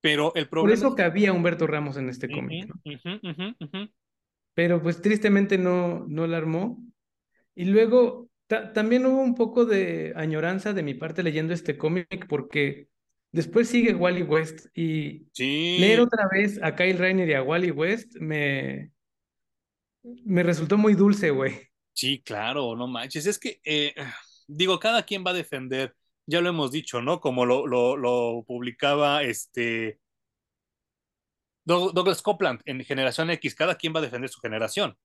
pero el problema... Por eso cabía Humberto Ramos en este cómic. Pero pues tristemente no, no la armó. Y luego también hubo un poco de añoranza de mi parte leyendo este cómic porque después sigue Wally West y leer otra vez a Kyle Rainer y a Wally West me, me resultó muy dulce, güey. Sí, claro, no manches. Es que, eh, digo, cada quien va a defender, ya lo hemos dicho, ¿no? Como lo, lo, lo publicaba este Douglas Copeland en Generación X, cada quien va a defender su generación.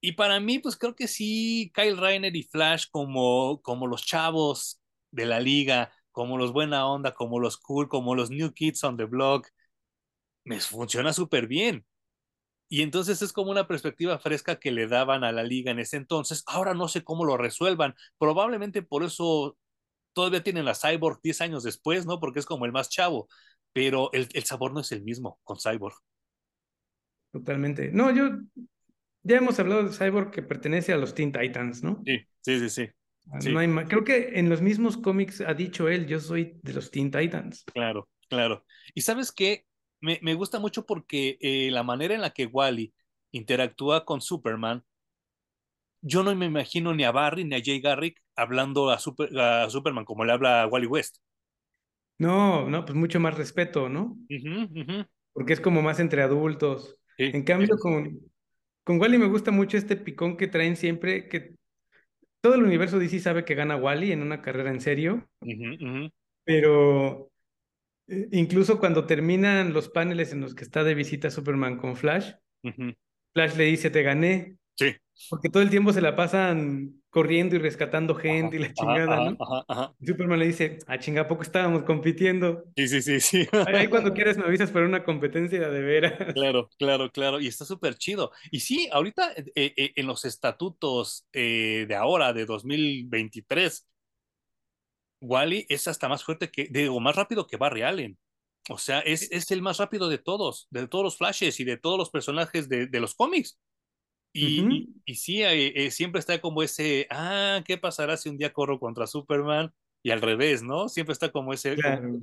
Y para mí, pues creo que sí, Kyle Reiner y Flash como, como los chavos de la liga, como los buena onda, como los cool, como los new kids on the block, me funciona súper bien. Y entonces es como una perspectiva fresca que le daban a la liga en ese entonces. Ahora no sé cómo lo resuelvan. Probablemente por eso todavía tienen la Cyborg 10 años después, ¿no? Porque es como el más chavo. Pero el, el sabor no es el mismo con Cyborg. Totalmente. No, yo ya hemos hablado de Cyborg que pertenece a los Teen Titans, ¿no? Sí, sí, sí, sí. Ah, creo que en los mismos cómics ha dicho él, yo soy de los Teen Titans. Claro, claro. Y sabes qué, me, me gusta mucho porque eh, la manera en la que Wally interactúa con Superman, yo no me imagino ni a Barry ni a Jay Garrick hablando a, a Superman como le habla a Wally West. No, no, pues mucho más respeto, ¿no? Porque es como más entre adultos. en cambio, con, con Wally me gusta mucho este picón que traen siempre, que todo el universo DC sabe que gana Wally en una carrera en serio, pero eh, incluso cuando terminan los paneles en los que está de visita Superman con Flash, Flash le dice, te gané. Sí. Porque todo el tiempo se la pasan corriendo y rescatando gente y la chingada, ¿no? Superman le dice, a ah, chinga, poco estábamos compitiendo? Sí, sí, sí, sí. <laughs> Ahí cuando quieras me avisas para una competencia de veras. Claro, claro, claro. Y está súper chido. Y sí, ahorita eh, eh, en los estatutos eh, de ahora, de 2023, Wally es hasta más fuerte que, digo, más rápido que Barry Allen. O sea, es, es el más rápido de todos, de todos los flashes y de todos los personajes de, de los cómics. Y, y, sí, eh, eh, siempre está como ese, ah, ¿qué pasará si un día corro contra Superman? Y al revés, ¿no? Siempre está como ese claro.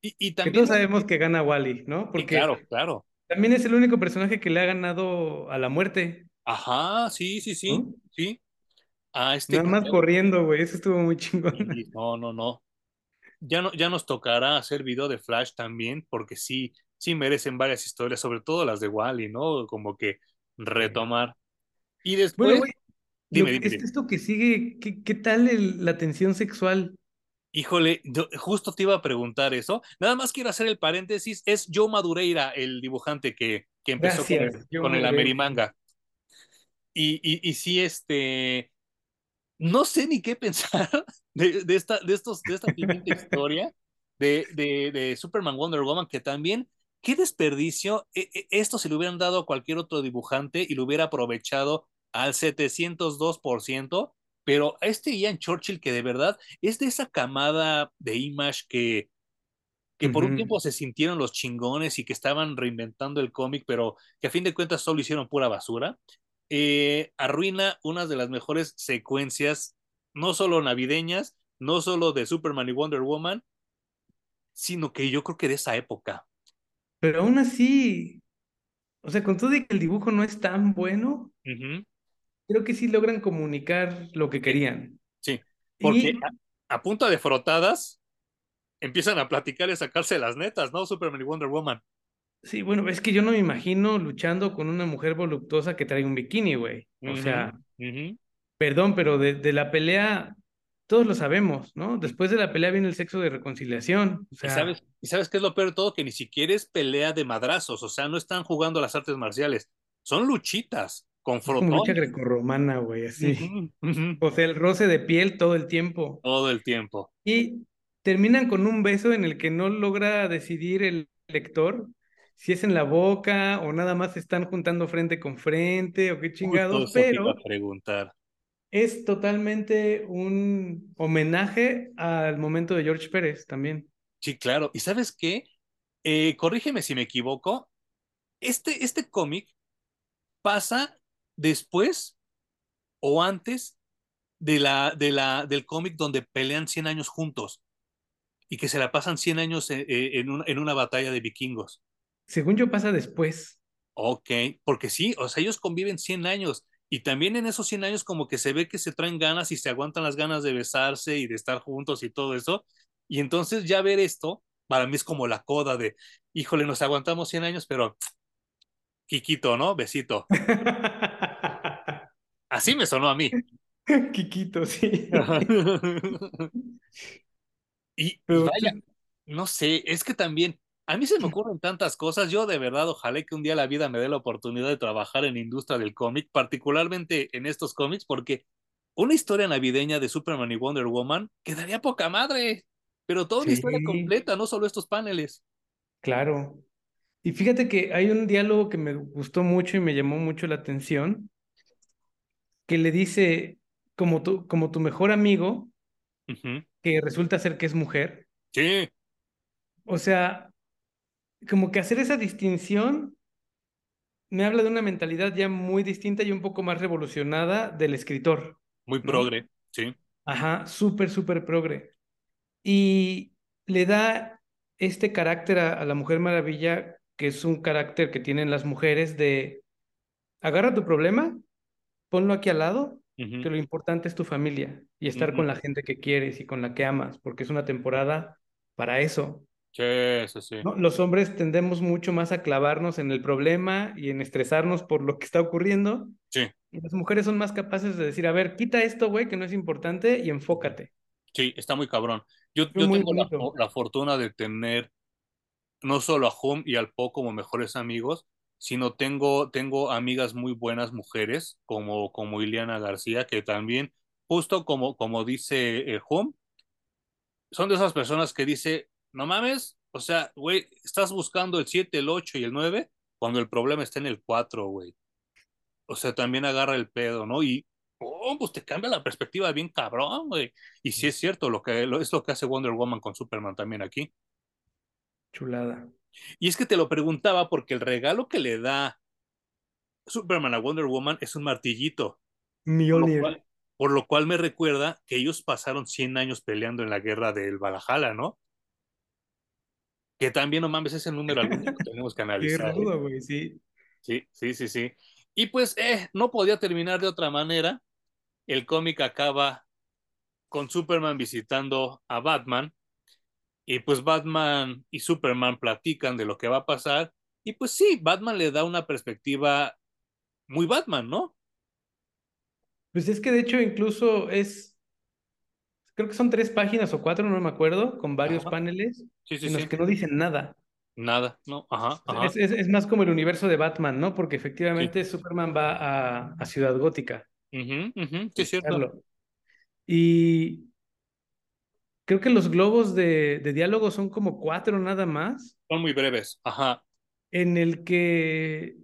Y, y, también... Que todos sabemos que gana Wally, ¿no? Porque claro, claro. También es el único personaje que le ha ganado a la muerte. Ajá, sí, sí, sí, sí. Ah, este Nada más corriendo, güey, eso estuvo muy chingón. No, no, no. Ya, no. ya nos tocará hacer video de Flash también, porque sí, sí merecen varias historias, sobre todo las de Wally, ¿no? Como que retomar. Y después... dime, Esto que sigue, ¿qué, qué tal la tensión sexual? Híjole, justo te iba a preguntar eso. Nada más quiero hacer el paréntesis. Es Joe Madureira, el dibujante que, que empezó con, el, Amerimanga. Y, y, y sí, este, no sé ni qué pensar <laughs> de, de esta, de, estos, de esta historia de, de, de, Superman Wonder Woman, que también qué desperdicio. E, e, esto se lo hubieran dado a cualquier otro dibujante y lo hubiera aprovechado al 702%, pero a este Ian Churchill que de verdad es de esa camada de Image que, que por un tiempo se sintieron los chingones y que estaban reinventando el cómic, pero que a fin de cuentas solo hicieron pura basura, eh, arruina una de las mejores secuencias, no solo navideñas, no solo de Superman y Wonder Woman, sino que yo creo que de esa época. Pero aún así, o sea, con todo de que el dibujo no es tan bueno, creo que sí logran comunicar lo que querían. Sí, porque a, punta de frotadas empiezan a platicar y a sacarse las netas, ¿no? Superman y Wonder Woman. Sí, bueno, es que yo no me imagino luchando con una mujer voluptuosa que trae un bikini, güey. O sea, perdón, pero de, la pelea todos lo sabemos, ¿no? Después de la pelea viene el sexo de reconciliación. O sea... ¿Y, sabes, ¿Y sabes qué es lo peor de todo? Que ni siquiera es pelea de madrazos, o sea, no están jugando las artes marciales, son luchitas, con Como lucha grecorromana, güey, así. O sea, el roce de piel todo el tiempo. Todo el tiempo. Y terminan con un beso en el que no logra decidir el lector si es en la boca o nada más están juntando frente con frente o qué chingados, pero... preguntar es totalmente un homenaje al momento de George Pérez también. Sí, claro. ¿Y sabes qué? Eh, corrígeme si me equivoco. Este, este cómic pasa después o antes de la, de la, del cómic donde pelean 100 años juntos y que se la pasan 100 años en, en, en una batalla de vikingos. Según yo pasa después. Ok, porque sí, o sea, ellos conviven 100 años y también en esos 100 años como que se ve que se traen ganas y se aguantan las ganas de besarse y de estar juntos y todo eso. Y entonces ya ver esto, para mí es como la coda de, híjole, nos aguantamos 100 años, pero <tsk> Kikito, ¿no? Besito. <laughs> Así me sonó a mí. <laughs> Kikito, sí. <laughs> y, vaya, no sé, es que también a mí se me ocurren tantas cosas. Yo de verdad ojalá que un día la vida me dé la oportunidad de trabajar en la industria del cómic, particularmente en estos cómics, porque una historia navideña de Superman y Wonder Woman quedaría poca madre, pero toda una historia completa, no solo estos paneles. Claro. Y fíjate que hay un diálogo que me gustó mucho y me llamó mucho la atención, que le dice, como tu, como tu mejor amigo, que resulta ser que es mujer. Sí. O sea, como que hacer esa distinción me habla de una mentalidad ya muy distinta y un poco más revolucionada del escritor. Muy progre, sí. Ajá, súper, súper progre. Y le da este carácter a, la Mujer Maravilla, que es un carácter que tienen las mujeres de agarra tu problema, ponlo aquí al lado, que lo importante es tu familia y estar con la gente que quieres y con la que amas, porque es una temporada para eso. Sí, sí, sí. Los hombres tendemos mucho más a clavarnos en el problema y en estresarnos por lo que está ocurriendo. Sí. Y las mujeres son más capaces de decir, a ver, quita esto, güey, que no es importante y enfócate. Sí, está muy cabrón. Yo, yo tengo la, fortuna de tener no solo a Home y al Po como mejores amigos, sino tengo, tengo amigas muy buenas mujeres, como, como Ileana García, que también, justo como, como dice el Home, son de esas personas que dice, no mames, o sea, güey, estás buscando el 7, el 8 y el 9 cuando el problema está en el 4, güey. O sea, también agarra el pedo, ¿no? Y, oh, pues te cambia la perspectiva bien cabrón, güey. Y sí es cierto, lo que, es lo que hace Wonder Woman con Superman también aquí. Chulada. Y es que te lo preguntaba porque el regalo que le da Superman a Wonder Woman es un martillito. Mjolnir. Por lo cual me recuerda que ellos pasaron 100 años peleando en la guerra del Valhalla, ¿no? Que también, no mames, ese número algún que <laughs> tenemos que analizar. Qué rudo, güey, sí. Sí, sí, sí, sí. Y pues, eh, no podía terminar de otra manera. El cómic acaba con Superman visitando a Batman. Y pues Batman y Superman platican de lo que va a pasar. Y pues sí, Batman le da una perspectiva muy Batman, ¿no? Pues es que de hecho incluso es creo que son tres páginas o cuatro, no me acuerdo, con varios paneles en los que no dicen nada. Nada, no, ajá. Es, más como el universo de Batman, ¿no? Porque efectivamente Superman va a, Ciudad Gótica. sí, es cierto. Y creo que los globos de, de diálogo son como cuatro nada más. Son muy breves, ajá. En el que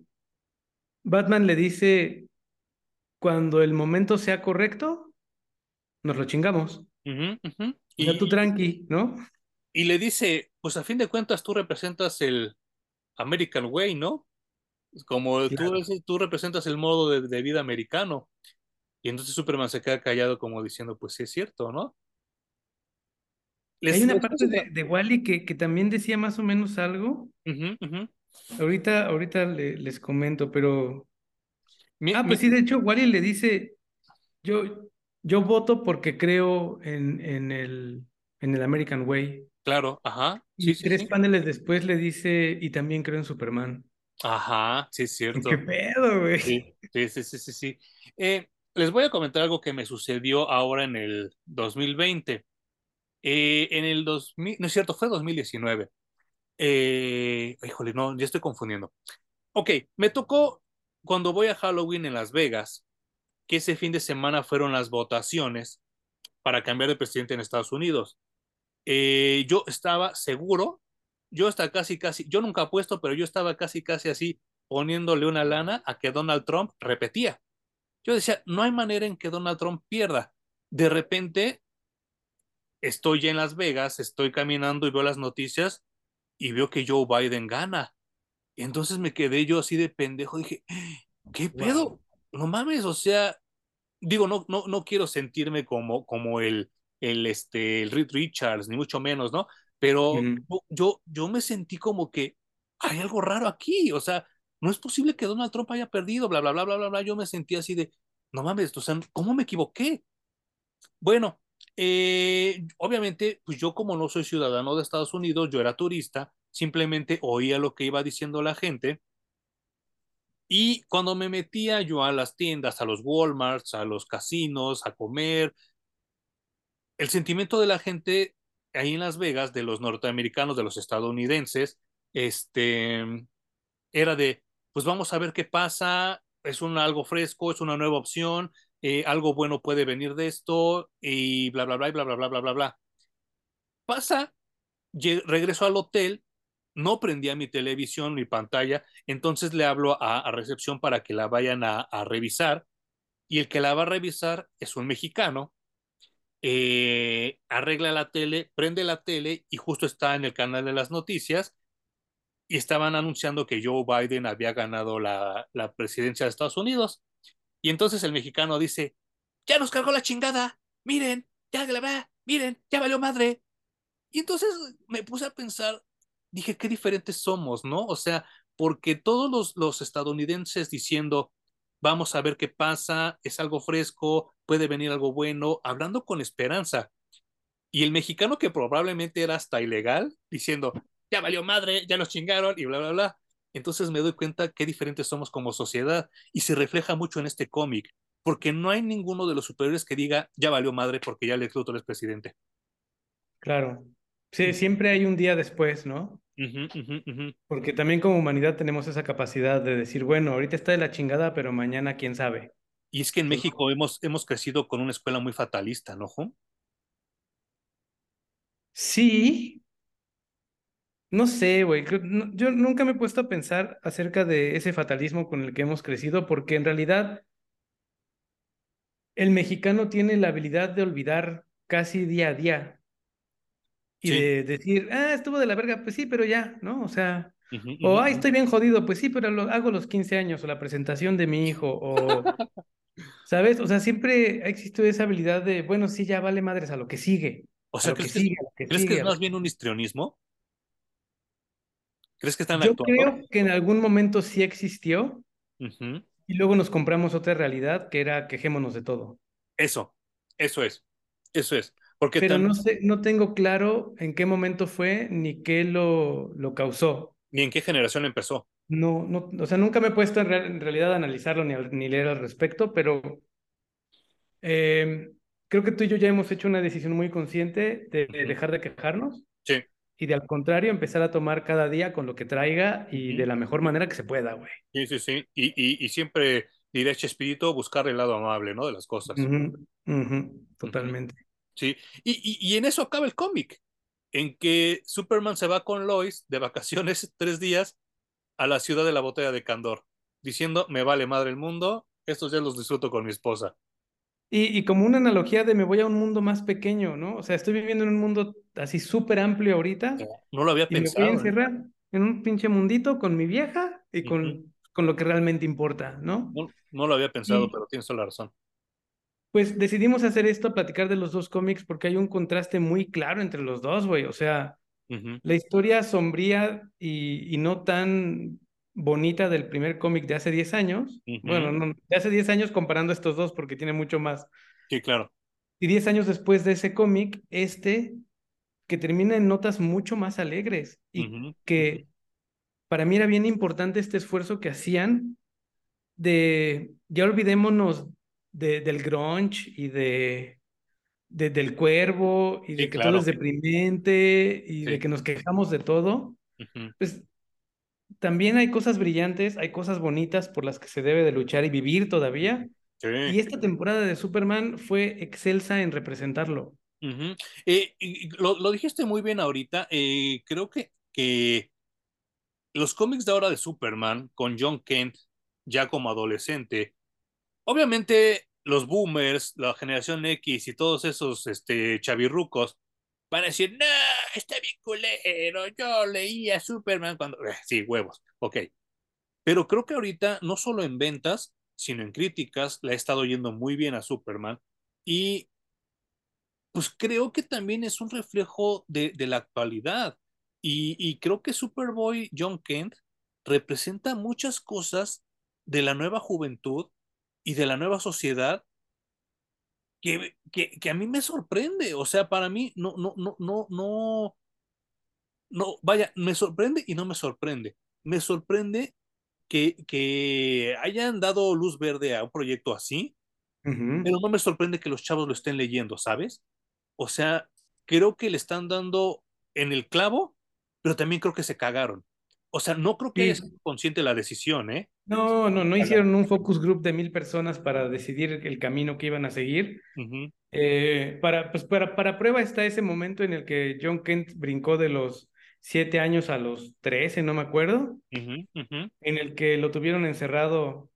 Batman le dice, cuando el momento sea correcto, nos lo chingamos. O sea, tú tranqui, ¿no? Y le dice, pues a fin de cuentas tú representas el American Way, ¿no? Como tú, tú, representas el modo de, vida americano. Y entonces Superman se queda callado como diciendo, pues sí es cierto, ¿no? Hay una parte de, Wally que, que, también decía más o menos algo. Ahorita, ahorita les comento, pero... ah, pues sí, de hecho, Wally le dice, yo, yo voto porque creo en, en, el, en el American Way. Claro, ajá. y tres paneles después le dice, y también creo en Superman. Ajá, sí, es <laughs> cierto. ¿Qué pedo, güey? Sí, sí, sí, sí, sí. Eh, les voy a comentar algo que me sucedió ahora en el 2020. Eh, en el 2000, no es cierto, fue 2019. Eh, híjole, no, ya estoy confundiendo. Ok, me tocó cuando voy a Halloween en Las Vegas, que ese fin de semana fueron las votaciones para cambiar de presidente en Estados Unidos. Eh, yo estaba seguro, yo estaba casi, casi, yo nunca apuesto, pero yo estaba casi, casi así poniéndole una lana a que Donald Trump repetía. Yo decía, no hay manera en que Donald Trump pierda. De repente, estoy ya en Las Vegas, estoy caminando y veo las noticias y veo que Joe Biden gana. Entonces me quedé yo así de pendejo, dije, ¿qué pedo? No mames, o sea, digo, no, no, no quiero sentirme como, como el, el, este, el Reed Richards, ni mucho menos, ¿no? Pero yo, yo me sentí como que hay algo raro aquí, o sea, no es posible que Donald Trump haya perdido, bla, bla, bla, bla, bla, bla. Yo me sentí así de, no mames, o sea, ¿cómo me equivoqué? Bueno, eh, obviamente, pues yo como no soy ciudadano de Estados Unidos, yo era turista, simplemente oía lo que iba diciendo la gente. Y cuando me metía yo a las tiendas, a los Walmarts, a los casinos, a comer, el sentimiento de la gente ahí en Las Vegas, de los norteamericanos, de los estadounidenses, este, era de, pues vamos a ver qué pasa, es un, algo fresco, es una nueva opción, eh, algo bueno puede venir de esto y bla, bla, bla, y bla, bla, bla, bla, bla, bla. Pasa, regreso al hotel no prendía mi televisión, mi pantalla, entonces le hablo a, recepción para que la vayan a, a, revisar y el que la va a revisar es un mexicano. Eh, arregla la tele, prende la tele y justo está en el canal de las noticias y estaban anunciando que Joe Biden había ganado la, la presidencia de Estados Unidos. Y entonces el mexicano dice, ya nos cargó la chingada, miren, ya la va, miren, ya valió madre. Y entonces me puse a pensar, dije, qué diferentes somos, ¿no? O sea, porque todos los, los estadounidenses diciendo, vamos a ver qué pasa, es algo fresco, puede venir algo bueno, hablando con esperanza. Y el mexicano que probablemente era hasta ilegal, diciendo, ya valió madre, ya nos chingaron y bla, bla, bla. Entonces me doy cuenta qué diferentes somos como sociedad y se refleja mucho en este cómic, porque no hay ninguno de los superiores que diga, ya valió madre porque ya Lex Luthor es presidente. Claro. Sí, siempre hay un día después, ¿no? Porque también como humanidad tenemos esa capacidad de decir, bueno, ahorita está de la chingada, pero mañana quién sabe. Y es que en México hemos, hemos crecido con una escuela muy fatalista, ¿no, Juan? Sí, no sé, güey. Yo nunca me he puesto a pensar acerca de ese fatalismo con el que hemos crecido, porque en realidad el mexicano tiene la habilidad de olvidar casi día a día y de decir, ah, estuvo de la verga, pues sí, pero ya, ¿no? O sea, o, ay, estoy bien jodido, pues sí, pero lo, hago los 15 años o la presentación de mi hijo, o, <laughs> ¿sabes? O sea, siempre ha existido esa habilidad de, bueno, sí, ya vale madres a lo que sigue. O sea, ¿crees, que, ¿crees que es más bien un histrionismo? ¿Crees que están Yo creo que en algún momento sí existió y luego nos compramos otra realidad que era quejémonos de todo. Eso, eso es, eso es. Porque Pero no sé, no tengo claro en qué momento fue ni qué lo, lo causó. Ni en qué generación empezó. No, no, o sea, nunca me he puesto en, realidad a analizarlo ni, ni, leer al respecto, pero eh, creo que tú y yo ya hemos hecho una decisión muy consciente de, de dejar de quejarnos. Sí y de al contrario empezar a tomar cada día con lo que traiga y de la mejor manera que se pueda, güey. Sí, sí, sí. Y, y, y siempre diré, espíritu, buscar el lado amable, ¿no? De las cosas. Totalmente. Sí. Y, y, en eso acaba el cómic, en que Superman se va con Lois de vacaciones <laughs> tres días a la ciudad de la botella de Candor, diciendo, me vale madre el mundo, estos días los disfruto con mi esposa. Y, como una analogía de me voy a un mundo más pequeño, ¿no? O sea, estoy viviendo en un mundo así súper amplio ahorita. No lo había pensado. Me voy a ¿eh? encerrar en un pinche mundito con mi vieja y con, con lo que realmente importa, ¿no? No, lo había pensado, pero tienes toda la razón. Pues decidimos hacer esto, platicar de los dos cómics, porque hay un contraste muy claro entre los dos, güey. O sea, la historia sombría y, y no tan bonita del primer cómic de hace 10 años. Bueno, no, de hace 10 años comparando estos dos porque tiene mucho más. Sí, claro. Y 10 años después de ese cómic, este que termina en notas mucho más alegres y que para mí era bien importante este esfuerzo que hacían de, ya olvidémonos de, del grunge y de, de del cuervo y de que todo es deprimente y de que nos quejamos de todo. Pues también hay cosas brillantes, hay cosas bonitas por las que se debe de luchar y vivir todavía. Y esta temporada de Superman fue excelsa en representarlo. Eh, lo, dijiste muy bien ahorita. Eh, creo que, que los cómics de ahora de Superman, con John Kent ya como adolescente, obviamente los boomers, la generación X y todos esos este, chavirrucos van a decir, no, está bien culero, yo leía Superman cuando... Eh, sí, huevos, ok. Pero creo que ahorita, no solo en ventas, sino en críticas, le ha estado yendo muy bien a Superman y pues creo que también es un reflejo de, de la actualidad y, y, creo que Superboy John Kent representa muchas cosas de la nueva juventud y de la nueva sociedad que, que, que, a mí me sorprende. O sea, para mí no, no, no, no, no, no, vaya, me sorprende y no me sorprende. Me sorprende que, que hayan dado luz verde a un proyecto así, uh -huh. pero no me sorprende que los chavos lo estén leyendo, ¿sabes? O sea, creo que le están dando en el clavo, pero también creo que se cagaron. O sea, no creo que sí. sido consciente la decisión, ¿eh? No, no, no hicieron un focus group de mil personas para decidir el camino que iban a seguir. Uh -huh. eh, para, pues para, para prueba está ese momento en el que John Kent brincó de los siete años a los trece, no me acuerdo, uh -huh, uh -huh. en el que lo tuvieron encerrado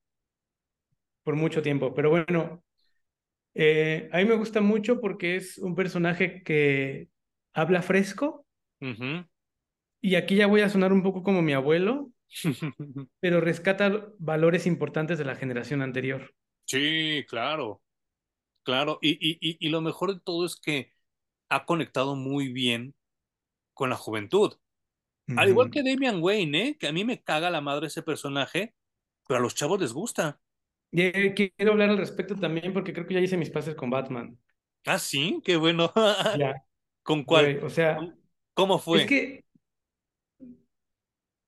por mucho tiempo. Pero bueno, eh, a mí me gusta mucho porque es un personaje que habla fresco. Y aquí ya voy a sonar un poco como mi abuelo, <laughs> pero rescata valores importantes de la generación anterior. Sí, claro, claro. Y, y, y, y, lo mejor de todo es que ha conectado muy bien con la juventud. Uh -huh. Al igual que Damian Wayne, ¿eh? que a mí me caga la madre ese personaje, pero a los chavos les gusta. Y eh, quiero hablar al respecto también porque creo que ya hice mis pases con Batman. Ah, sí, qué bueno. ya. <laughs> ¿Con cuál? Güey, o sea, ¿cómo fue? Es que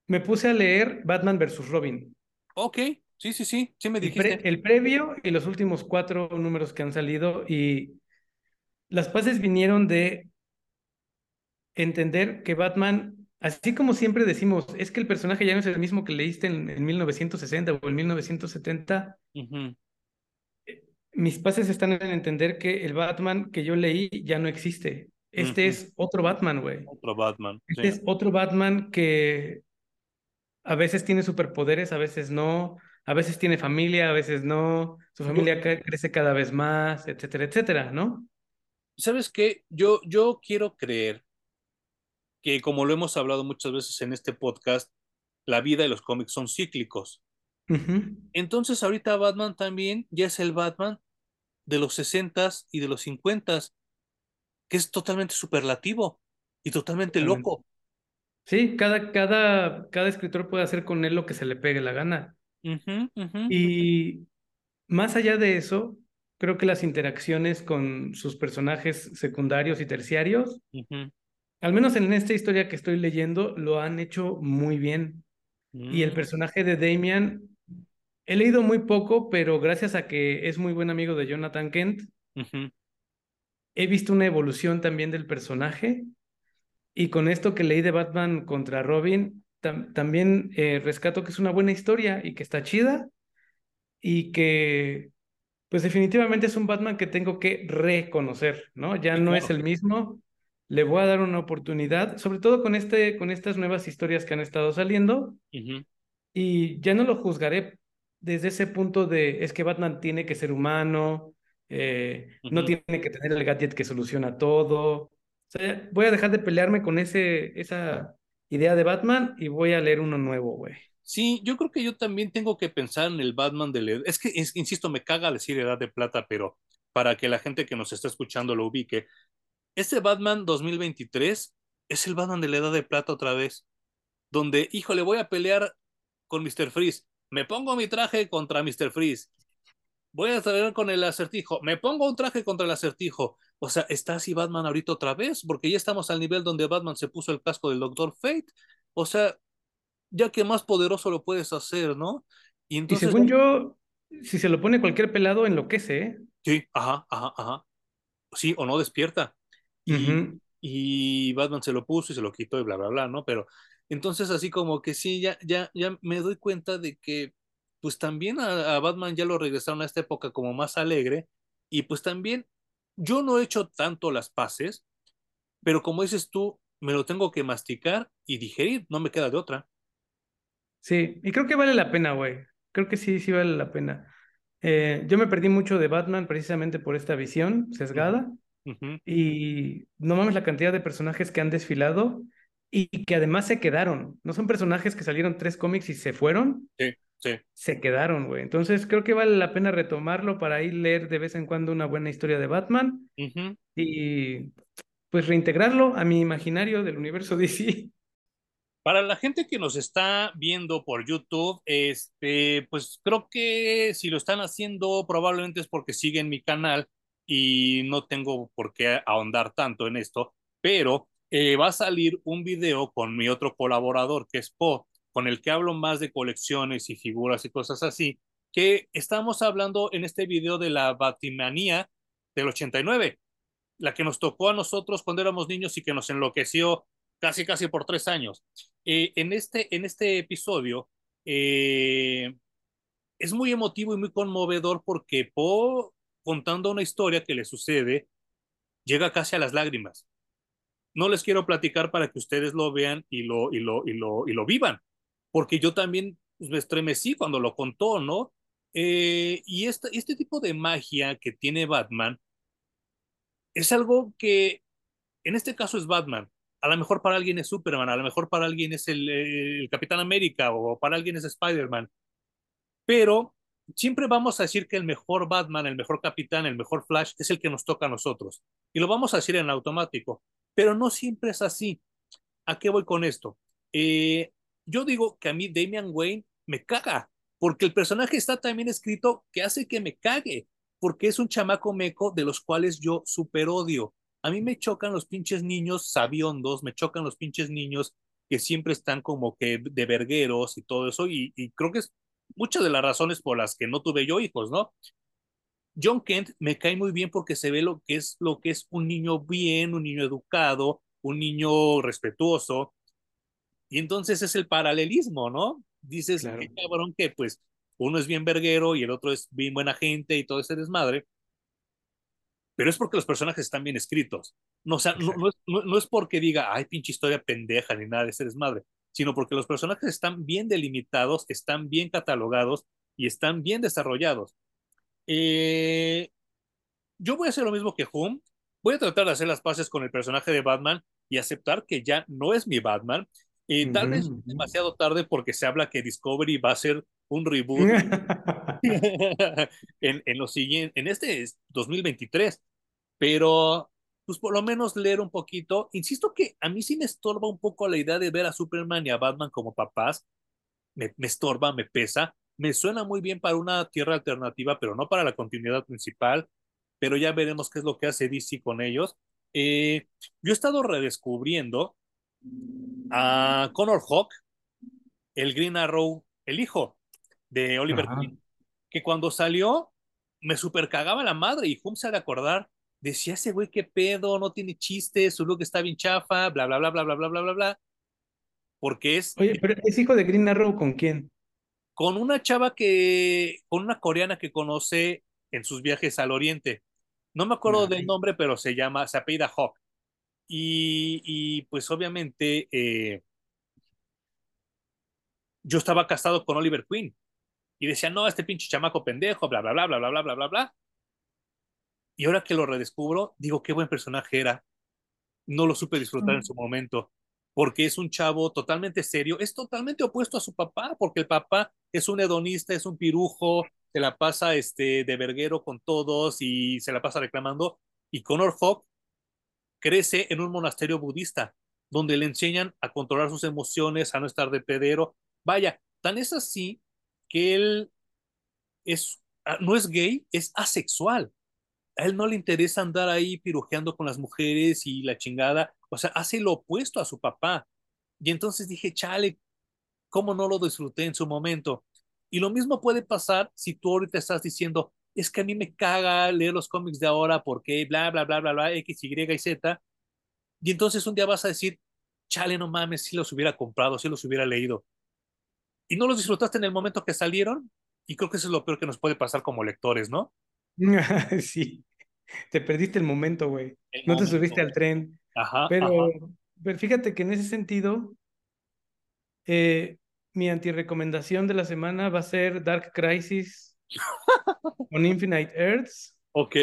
me puse a leer Batman versus Robin. Ok, sí, sí, sí, sí me dijiste. El, pre el, previo y los últimos cuatro números que han salido y las pases vinieron de entender que Batman, así como siempre decimos, es que el personaje ya no es el mismo que leíste en, en 1960 o en 1970. Uh -huh. Mis pases están en entender que el Batman que yo leí ya no existe. Este uh -huh. es otro Batman, güey. Otro Batman. Este sí. es otro Batman que a veces tiene superpoderes, a veces no, a veces tiene familia, a veces no, su familia crece cada vez más, etcétera, etcétera, ¿no? ¿Sabes qué? Yo, yo quiero creer que como lo hemos hablado muchas veces en este podcast, la vida y los cómics son cíclicos. Uh -huh. Entonces ahorita Batman también ya es el Batman de los 60s y de los 50s, que es totalmente superlativo y totalmente, totalmente. loco. Sí, cada, cada, cada escritor puede hacer con él lo que se le pegue la gana. Uh -huh, uh -huh. Y más allá de eso, creo que las interacciones con sus personajes secundarios y terciarios, al menos en esta historia que estoy leyendo, lo han hecho muy bien. Y el personaje de Damian, he leído muy poco, pero gracias a que es muy buen amigo de Jonathan Kent, he visto una evolución también del personaje y con esto que leí de Batman contra Robin, tam también eh, rescato que es una buena historia y que está chida y que pues definitivamente es un Batman que tengo que reconocer, ¿no? Ya no es el mismo, le voy a dar una oportunidad, sobre todo con, este, con estas nuevas historias que han estado saliendo uh -huh. y ya no lo juzgaré desde ese punto de es que Batman tiene que ser humano, eh, uh -huh. no tiene que tener el gadget que soluciona todo, voy a dejar de pelearme con ese, esa idea de Batman y voy a leer uno nuevo, güey. Sí, yo creo que yo también tengo que pensar en el Batman de la... Es que, insisto, me caga decir Edad de Plata, pero para que la gente que nos está escuchando lo ubique, este Batman 2023 es el Batman de la Edad de Plata otra vez, donde, híjole, voy a pelear con Mr. Freeze. Me pongo mi traje contra Mr. Freeze. Voy a traer con el acertijo. Me pongo un traje contra el acertijo. O sea, está así Batman ahorita otra vez, porque ya estamos al nivel donde Batman se puso el casco del Doctor Fate. O sea, ya que más poderoso lo puedes hacer, ¿no? Y, entonces, y según yo, si se lo pone cualquier pelado, enloquece, ¿eh? Sí, ajá, ajá, ajá. Sí, o no despierta. Y, uh -huh. y Batman se lo puso y se lo quitó y bla, bla, bla, ¿no? Pero entonces así como que sí, ya, ya, ya me doy cuenta de que pues también a, a Batman ya lo regresaron a esta época como más alegre y pues también yo no he hecho tanto las paces, pero como dices tú, me lo tengo que masticar y digerir, no me queda de otra. Sí, y creo que vale la pena, güey. Creo que sí, sí vale la pena. Eh, yo me perdí mucho de Batman precisamente por esta visión sesgada. Uh -huh. Y no mames la cantidad de personajes que han desfilado y que además se quedaron. No son personajes que salieron tres cómics y se fueron. Sí. Se quedaron, güey. Entonces creo que vale la pena retomarlo para ir leer de vez en cuando una buena historia de Batman y pues reintegrarlo a mi imaginario del universo <laughs> DC. Para la gente que nos está viendo por YouTube, este, pues creo que si lo están haciendo probablemente es porque siguen mi canal y no tengo por qué ahondar tanto en esto, pero eh, va a salir un video con mi otro colaborador que es Po, con el que hablo más de colecciones y figuras y cosas así, que estamos hablando en este video de la Batimanía del 89, la que nos tocó a nosotros cuando éramos niños y que nos enloqueció casi casi por tres años. Eh, en, este, en este episodio eh, es muy emotivo y muy conmovedor porque Po, contando una historia que le sucede, llega casi a las lágrimas. No les quiero platicar para que ustedes lo vean y lo, y lo, y lo, y lo vivan, porque yo también pues, me estremecí cuando lo contó, ¿no? Eh, y este, tipo de magia que tiene Batman es algo que en este caso es Batman, a lo mejor para alguien es Superman, a lo mejor para alguien es el, Capitán América o para alguien es Spider-Man, pero siempre vamos a decir que el mejor Batman, el mejor Capitán, el mejor Flash es el que nos toca a nosotros. Y lo vamos a decir en automático, pero no siempre es así. ¿A qué voy con esto? Eh, yo digo que a mí Damian Wayne me caga, porque el personaje está también escrito que hace que me cague, porque es un chamaco meco de los cuales yo super odio. A mí me chocan los pinches niños sabiondos, me chocan los pinches niños que siempre están como que de vergueros y todo eso, y, creo que es muchas de las razones por las que no tuve yo hijos, ¿no? John Kent me cae muy bien porque se ve lo que es lo que es un niño bien, un niño educado, un niño respetuoso. Y entonces es el paralelismo, ¿no? Dices, qué cabrón que pues uno es bien verguero y el otro es bien buena gente y todo ese desmadre pero es porque los personajes están bien escritos. No, o sea, no, no, es, no, es, porque diga, ay, pinche historia pendeja ni nada de ese desmadre, sino porque los personajes están bien delimitados, están bien catalogados y están bien desarrollados. Eh, yo voy a hacer lo mismo que Hum. Voy a tratar de hacer las paces con el personaje de Batman y aceptar que ya no es mi Batman. Y tal vez demasiado tarde porque se habla que Discovery va a ser un reboot <laughs> <laughs> en, en, lo siguiente, en este 2023, pero pues por lo menos leer un poquito. Insisto que a mí sí me estorba un poco la idea de ver a Superman y a Batman como papás. Me, me estorba, me pesa. Me suena muy bien para una tierra alternativa, pero no para la continuidad principal. Pero ya veremos qué es lo que hace DC con ellos. Eh, yo he estado redescubriendo a Connor Hawk, el Green Arrow, el hijo de Oliver Queen, que cuando salió me super cagaba la madre y Hum se ha de acordar, decía ese güey qué pedo, no tiene chistes, su look está bien chafa, bla, bla, bla, bla, bla, bla, bla, bla, bla. Porque es... Oye, pero ¿es hijo de Green Arrow con quién? Con una chava que, con una coreana que conoce en sus viajes al oriente. No me acuerdo del nombre, pero se llama, se apellida Hawk. Y, y pues obviamente eh, yo estaba casado con Oliver Queen y decía, no, este pinche chamaco pendejo, bla, bla, bla, bla, bla, bla, bla, bla, bla. Y ahora que lo redescubro, digo, qué buen personaje era. No lo supe disfrutar en su momento, porque es un chavo totalmente serio, es totalmente opuesto a su papá, porque el papá es un hedonista, es un pirujo, se la pasa este, de verguero con todos y se la pasa reclamando. Y Connor Hawk crece en un monasterio budista, donde le enseñan a controlar sus emociones, a no estar de pedero. Vaya, tan es así que él es, ah, no es gay, es asexual. A él no le interesa andar ahí pirujeando con las mujeres y la chingada. O sea, hace lo opuesto a su papá. Y entonces dije, chale, ¿cómo no lo disfruté en su momento? Y lo mismo puede pasar si tú ahorita estás diciendo, es que a mí me caga leer los cómics de ahora porque bla, bla, bla, bla, bla, X, Y y Z. Y entonces un día vas a decir, chale, no mames, si los hubiera comprado, si los hubiera leído y no los disfrutaste en el momento que salieron. Y creo que eso es lo peor que nos puede pasar como lectores, ¿no? <laughs> sí, te perdiste el momento, güey. No te subiste al tren. Ajá. Pero, pero fíjate que en ese sentido, eh, mi antirecomendación de la semana va a ser Dark Crisis con Infinite Earths. Ok.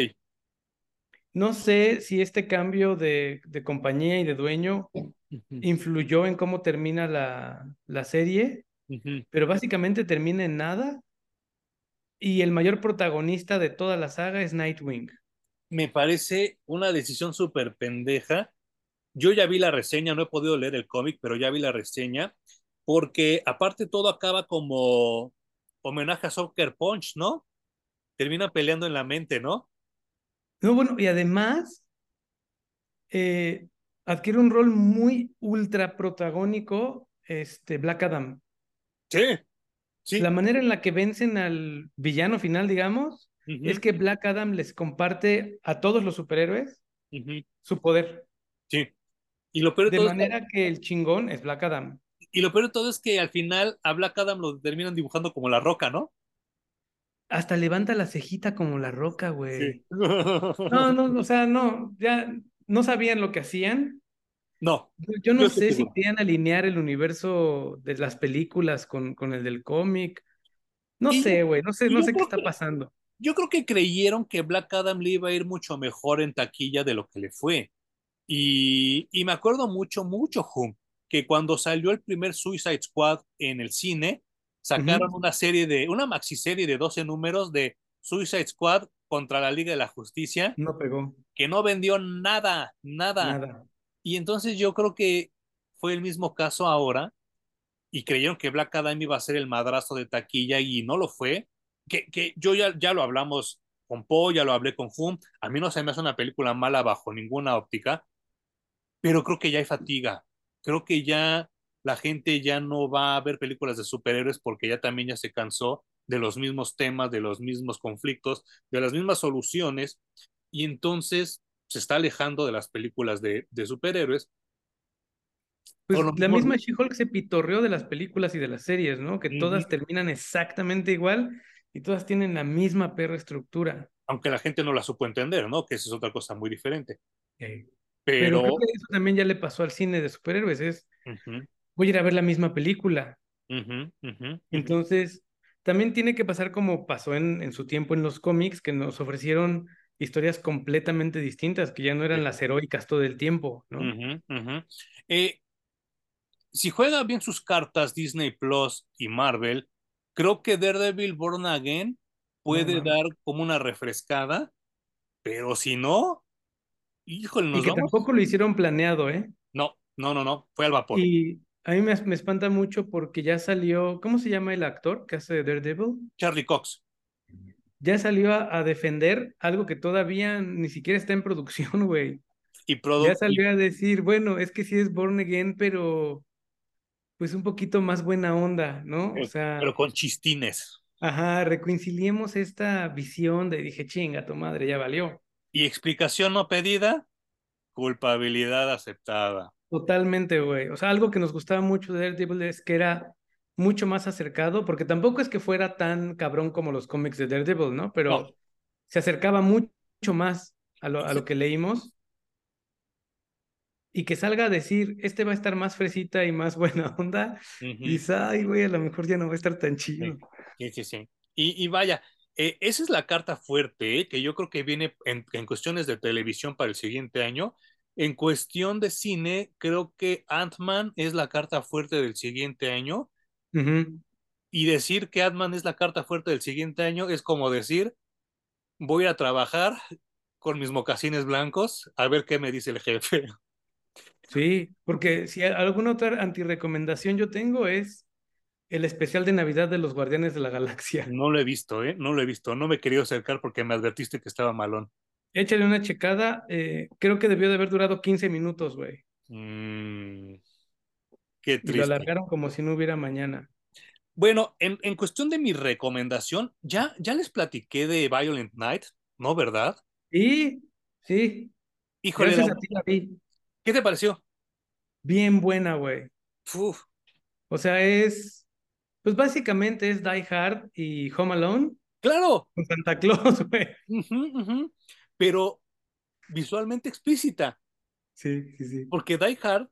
No sé si este cambio de, compañía y de dueño influyó en cómo termina la, la serie pero básicamente termina en nada y el mayor protagonista de toda la saga es Nightwing. Me parece una decisión súper pendeja. Yo ya vi la reseña, no he podido leer el cómic, pero ya vi la reseña, porque aparte todo acaba como homenaje a Soccer Punch, ¿no? Termina peleando en la mente, ¿no? No, bueno, y además eh, adquiere un rol muy ultra protagónico este, Black Adam. Sí, sí. La manera en la que vencen al villano final, digamos, es que Black Adam les comparte a todos los superhéroes su poder. Sí. Y lo peor de, manera que el chingón es Black Adam. Y lo peor de todo es que al final a Black Adam lo terminan dibujando como la roca, ¿no? Hasta levanta la cejita como la roca, güey. No, no, <laughs> o sea, no, ya no sabían lo que hacían. No. Yo, no sé si querían alinear el universo de las películas con, con el del cómic. No sé, güey, no sé, no sé qué está pasando. Yo creo que creyeron que Black Adam le iba a ir mucho mejor en taquilla de lo que le fue. Y, y me acuerdo mucho, mucho, Hum, que cuando salió el primer Suicide Squad en el cine, sacaron una serie de, una maxi serie de 12 números de Suicide Squad contra la Liga de la Justicia. No pegó. Que no vendió nada, nada. Nada. Y entonces yo creo que fue el mismo caso ahora y creyeron que Black Adam iba a ser el madrazo de taquilla y no lo fue. Que, que yo ya, ya lo hablamos con Poe, ya lo hablé con Hum. A mí no se me hace una película mala bajo ninguna óptica, pero creo que ya hay fatiga creo que ya la gente ya no va a ver películas de superhéroes porque ya también ya se cansó de los mismos temas, de los mismos conflictos, de las mismas soluciones, y entonces se está alejando de las películas de, de superhéroes. Pues la misma She-Hulk se pitorreó de las películas y de las series, ¿no? Que todas terminan exactamente igual y todas tienen la misma perra estructura. Aunque la gente no la supo entender, ¿no? Que esa es otra cosa muy diferente. Pero... creo que eso también ya le pasó al cine de superhéroes, es, voy a ir a ver la misma película. Entonces, también tiene que pasar como pasó en, en su tiempo en los cómics, que nos ofrecieron historias completamente distintas, que ya no eran las heroicas todo el tiempo, ¿no? Eh, si juega bien sus cartas Disney Plus y Marvel, creo que Daredevil Born Again puede dar como una refrescada, pero si no, Híjole, nos y que tampoco lo hicieron planeado, ¿eh? No, no, no, no, fue al vapor. Y a mí me, me, espanta mucho porque ya salió, ¿cómo se llama el actor que hace Daredevil? Charlie Cox. Ya salió a, defender algo que todavía ni siquiera está en producción, <laughs> güey. Y Ya salió a decir, bueno, es que sí es Born Again, pero pues un poquito más buena onda, ¿no? o sea. Pero con chistines. Ajá, reconciliemos esta visión de dije, chinga, tu madre, ya valió. Y explicación no pedida, culpabilidad aceptada. Totalmente, güey. O sea, algo que nos gustaba mucho de Daredevil es que era mucho más acercado, porque tampoco es que fuera tan cabrón como los cómics de Daredevil, ¿no? Pero se acercaba mucho más a lo, a lo que leímos. Y que salga a decir, este va a estar más fresita y más <laughs> buena onda. Y dice, ay, güey, a lo mejor ya no va a estar tan chido. Sí, sí, sí. Y, y vaya, eh, esa es la carta fuerte eh, que yo creo que viene en, cuestiones de televisión para el siguiente año. En cuestión de cine, creo que Ant-Man es la carta fuerte del siguiente año. Y decir que Ant-Man es la carta fuerte del siguiente año es como decir, voy a trabajar con mis mocasines blancos a ver qué me dice el jefe. Sí, porque si alguna otra antirecomendación yo tengo es el especial de Navidad de los Guardianes de la Galaxia. No lo he visto, ¿eh? No lo he visto. No me he querido acercar porque me advertiste que estaba malón. Échale una checada. Eh, creo que debió de haber durado 15 minutos, güey. Mm, qué triste. Y lo alargaron como si no hubiera mañana. Bueno, en, en, cuestión de mi recomendación, ya, ya les platiqué de Violent Night, ¿no? ¿Verdad? Sí, sí. Híjole. Gracias a ti la vi. ¿Qué te pareció? Bien buena, güey. O sea, es pues básicamente es Die Hard y Home Alone. Claro. Con Santa Claus, <laughs> güey. Pero visualmente explícita. Sí, sí, sí. Porque Die Hard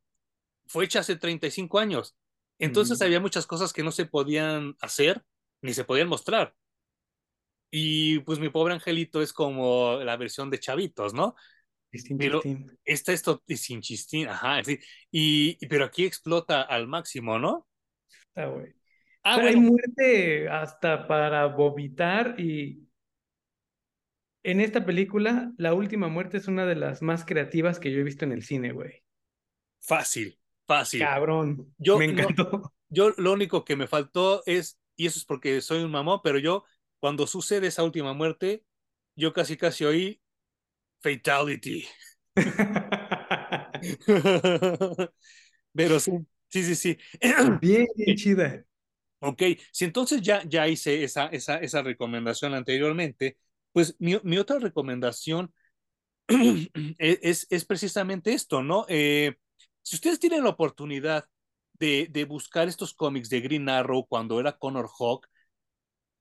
fue hecha hace 35 años. Entonces había muchas cosas que no se podían hacer ni se podían mostrar. Y pues mi pobre angelito es como la versión de chavitos, ¿no? Sin pero esta esto sin chistín, ajá, sí. Y, pero aquí explota al máximo, ¿no? Está güey. Ah, Hay muerte hasta para vomitar y en esta película, la última muerte es una de las más creativas que yo he visto en el cine, güey. Fácil, fácil. Cabrón, yo, me encantó. <laughs> yo lo único que me faltó es, y eso es porque soy un mamón, pero yo, cuando sucede esa última muerte, yo casi casi oí Fatality. <laughs> <laughs> pero sí, sí, sí, sí. Bien, bien chida. Ok, si entonces ya, ya hice esa, esa, esa recomendación anteriormente, pues mi, mi otra recomendación <clears throat> es, es, precisamente esto, ¿no? Eh, si ustedes tienen la oportunidad de, de, buscar estos cómics de Green Arrow cuando era Connor Hawk,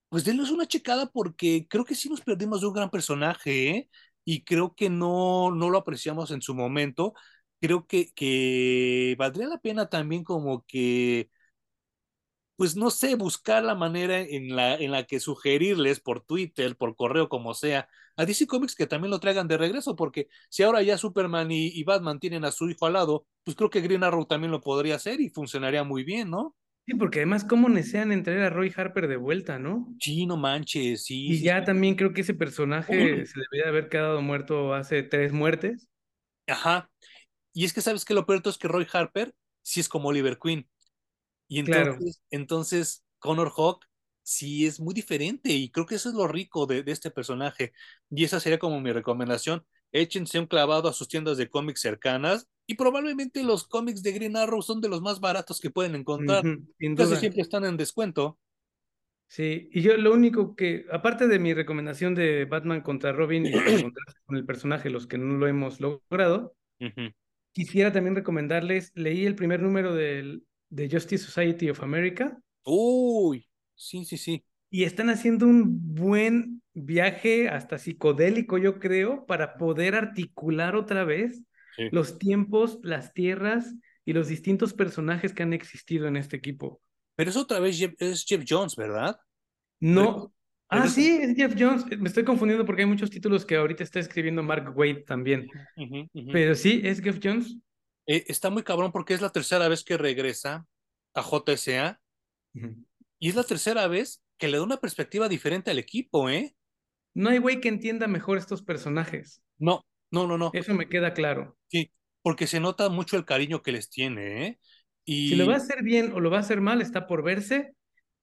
pues denles una checada porque creo que sí nos perdimos de un gran personaje, ¿eh? Y creo que no, no lo apreciamos en su momento. Creo que, que valdría la pena también como que pues no sé, buscar la manera en la, en la que sugerirles por Twitter, por correo, como sea, a DC Comics que también lo traigan de regreso, porque si ahora ya Superman y, Batman tienen a su hijo al lado, pues creo que Green Arrow también lo podría hacer y funcionaría muy bien, ¿no? Sí, porque además, ¿cómo desean entregar a Roy Harper de vuelta, no? Sí, no manches, sí. Y ya también creo que ese personaje se debería haber quedado muerto hace tres muertes. Ajá. Y es que, ¿sabes que Lo peor es que Roy Harper sí es como Oliver Queen. Y entonces, entonces Connor Hawk sí es muy diferente y creo que eso es lo rico de, de, este personaje. Y esa sería como mi recomendación. Échense un clavado a sus tiendas de cómics cercanas y probablemente los cómics de Green Arrow son de los más baratos que pueden encontrar. Casi siempre están en descuento. Sí, y yo lo único que, aparte de mi recomendación de Batman contra Robin y <clears throat> con el personaje, los que no lo hemos logrado, quisiera también recomendarles, leí el primer número del de Justice Society of America. Uy, sí, sí, sí. Y están haciendo un buen viaje hasta psicodélico, yo creo, para poder articular otra vez los tiempos, las tierras y los distintos personajes que han existido en este equipo. Pero es otra vez Jeff, es Jeff Jones, ¿verdad? No. ah, sí, es Jeff Jones. Me estoy confundiendo porque hay muchos títulos que ahorita está escribiendo Mark Wade también. Pero sí, es Jeff Jones. Eh, está muy cabrón porque es la tercera vez que regresa a JSA y es la tercera vez que le da una perspectiva diferente al equipo, ¿eh? No hay güey que entienda mejor estos personajes. No, no, no, no. Eso me queda claro. Sí, porque se nota mucho el cariño que les tiene, ¿eh? Y... Si lo va a hacer bien o lo va a hacer mal, está por verse,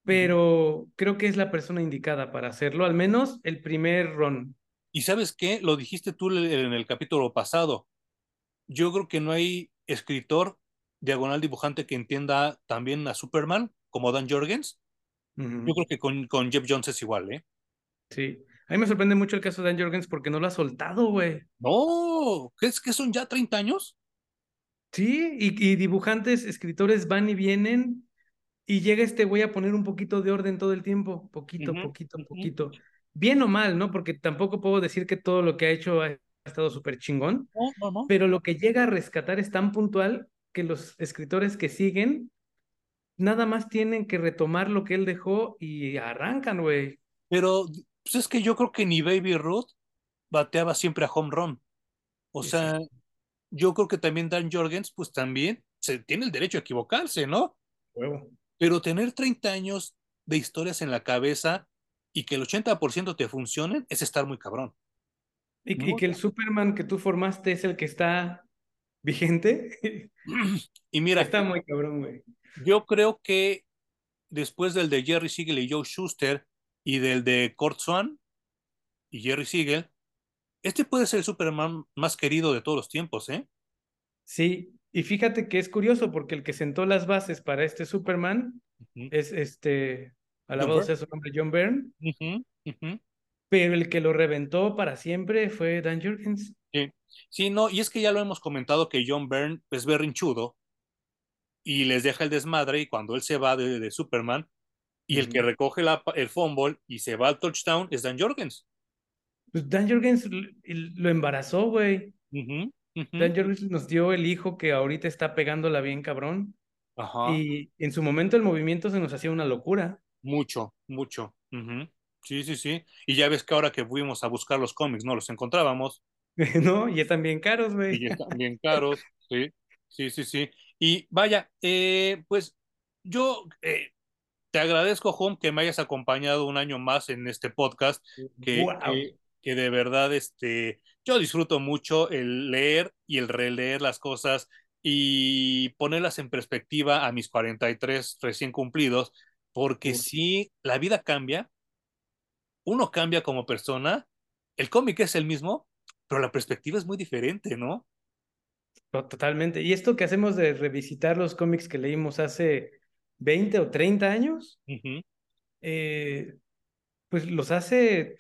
pero creo que es la persona indicada para hacerlo, al menos el primer run. Y sabes qué, lo dijiste tú en el capítulo pasado. Yo creo que no hay escritor, diagonal dibujante que entienda también a Superman, como Dan Jorgens. Yo creo que con, con, Jeff Jones es igual, ¿eh? Sí. A mí me sorprende mucho el caso de Dan Jorgens porque no lo ha soltado, güey. No, ¿crees que son ya 30 años? Sí, y, dibujantes, escritores van y vienen y llega este güey a poner un poquito de orden todo el tiempo, poquito, poquito, poquito. Bien o mal, ¿no? Porque tampoco puedo decir que todo lo que ha hecho ha estado súper chingón, pero lo que llega a rescatar es tan puntual que los escritores que siguen nada más tienen que retomar lo que él dejó y arrancan, güey. Pero pues es que yo creo que ni Baby Ruth bateaba siempre a home run. O sea, yo creo que también Dan Jorgens, pues también se tiene el derecho a equivocarse, ¿no? Pero tener 30 años de historias en la cabeza y que el 80% te funcionen es estar muy cabrón. Y, que el Superman que tú formaste es el que está vigente. <laughs> Y mira. Está muy cabrón, güey. Yo creo que después del de Jerry Siegel y Joe Schuster y del de Kurt Swan y Jerry Siegel, este puede ser el Superman más querido de todos los tiempos, ¿eh? Sí, y fíjate que es curioso porque el que sentó las bases para este Superman es este, alabado sea su nombre, John Byrne pero el que lo reventó para siempre fue Dan Jurgens. Sí. sí, no, y es que ya lo hemos comentado que John Byrne es berrinchudo y les deja el desmadre y cuando él se va de, Superman y el que recoge la, el fumble y se va al touchdown es Dan Jorgens. Pues Dan Jorgens lo embarazó, güey. Dan Jorgens nos dio el hijo que ahorita está pegándola bien cabrón. Ajá. Y en su momento el movimiento se nos hacía una locura. Mucho, mucho. Sí, sí, sí. Y ya ves que ahora que fuimos a buscar los cómics, no los encontrábamos. <laughs> no, y están bien caros, güey. Y están bien <laughs> caros, sí, sí, sí, sí. Y vaya, eh, pues yo, eh, te agradezco, Home, que me hayas acompañado un año más en este podcast, que, que, de verdad este, yo disfruto mucho el leer y el releer las cosas y ponerlas en perspectiva a mis 43 recién cumplidos, porque si la vida cambia, uno cambia como persona, el cómic es el mismo, pero la perspectiva es muy diferente, ¿no? Totalmente. Y esto que hacemos de revisitar los cómics que leímos hace 20 o 30 años, eh, pues los hace,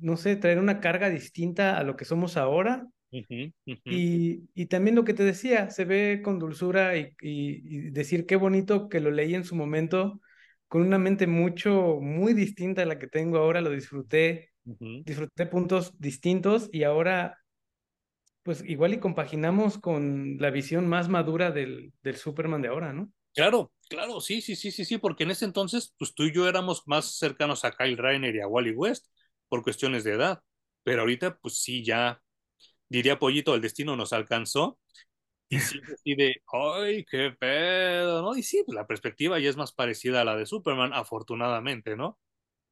no sé, traer una carga distinta a lo que somos ahora. Y, y, también lo que te decía, se ve con dulzura y, y, decir qué bonito que lo leí en su momento con una mente mucho, muy distinta a la que tengo ahora, lo disfruté, disfruté puntos distintos y ahora pues igual y compaginamos con la visión más madura del, del Superman de ahora, ¿no? Claro, claro, sí, sí, sí, sí, sí, porque en ese entonces, pues tú y yo éramos más cercanos a Kyle Rainer y a Wally West por cuestiones de edad, pero ahorita, pues sí, ya, diría Pollito, el destino nos alcanzó y sí, así de, ay, qué pedo, ¿no? Y sí, la perspectiva ya es más parecida a la de Superman, afortunadamente, ¿no?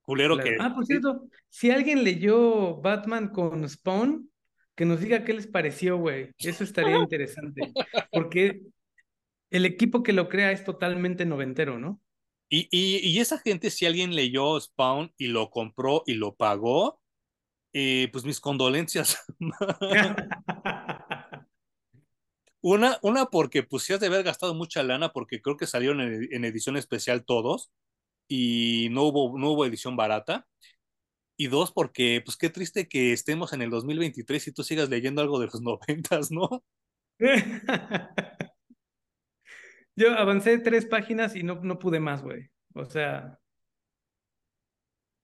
Culero que... Ah, por cierto, si alguien leyó Batman con Spawn, que nos diga qué les pareció, güey. Eso estaría interesante. <laughs> Porque el equipo que lo crea es totalmente noventero, ¿no? Y, y, esa gente, si alguien leyó Spawn y lo compró y lo pagó, eh, pues mis condolencias. <laughs> <laughs> una, una porque pues sí has de haber gastado mucha lana porque creo que salieron en, en, edición especial todos y no hubo, no hubo edición barata. Y dos, porque pues qué triste que estemos en el 2023 y tú sigas leyendo algo de los <laughs> noventas, ¿no? <laughs> Yo avancé tres páginas y no, no pude más, güey. O sea,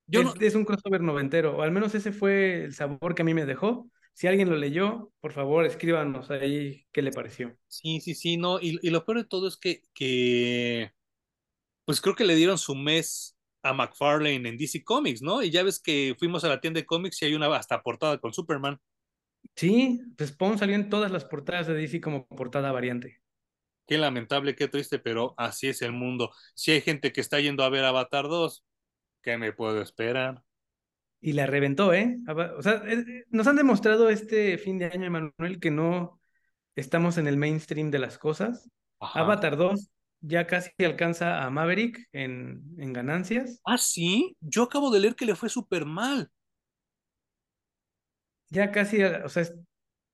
Yo es, no... es, un crossover noventero, o al menos ese fue el sabor que a mí me dejó. Si alguien lo leyó, por favor, escríbanos ahí qué le pareció. Sí, sí, sí, no. Y, y lo peor de todo es que, que, pues creo que le dieron su mes a McFarlane en DC Comics, ¿no? Y ya ves que fuimos a la tienda de cómics y hay una hasta portada con Superman. Sí, pues Spawn salió en todas las portadas de DC como portada variante. Qué lamentable, qué triste, pero así es el mundo. Si hay gente que está yendo a ver Avatar 2, ¿qué me puedo esperar? Y la reventó, ¿eh? O sea, eh, eh, nos han demostrado este fin de año, Emanuel, que no estamos en el mainstream de las cosas. Ajá. Avatar 2 ya casi alcanza a Maverick en, en ganancias. Ah, sí, yo acabo de leer que le fue súper mal. Ya casi, o sea,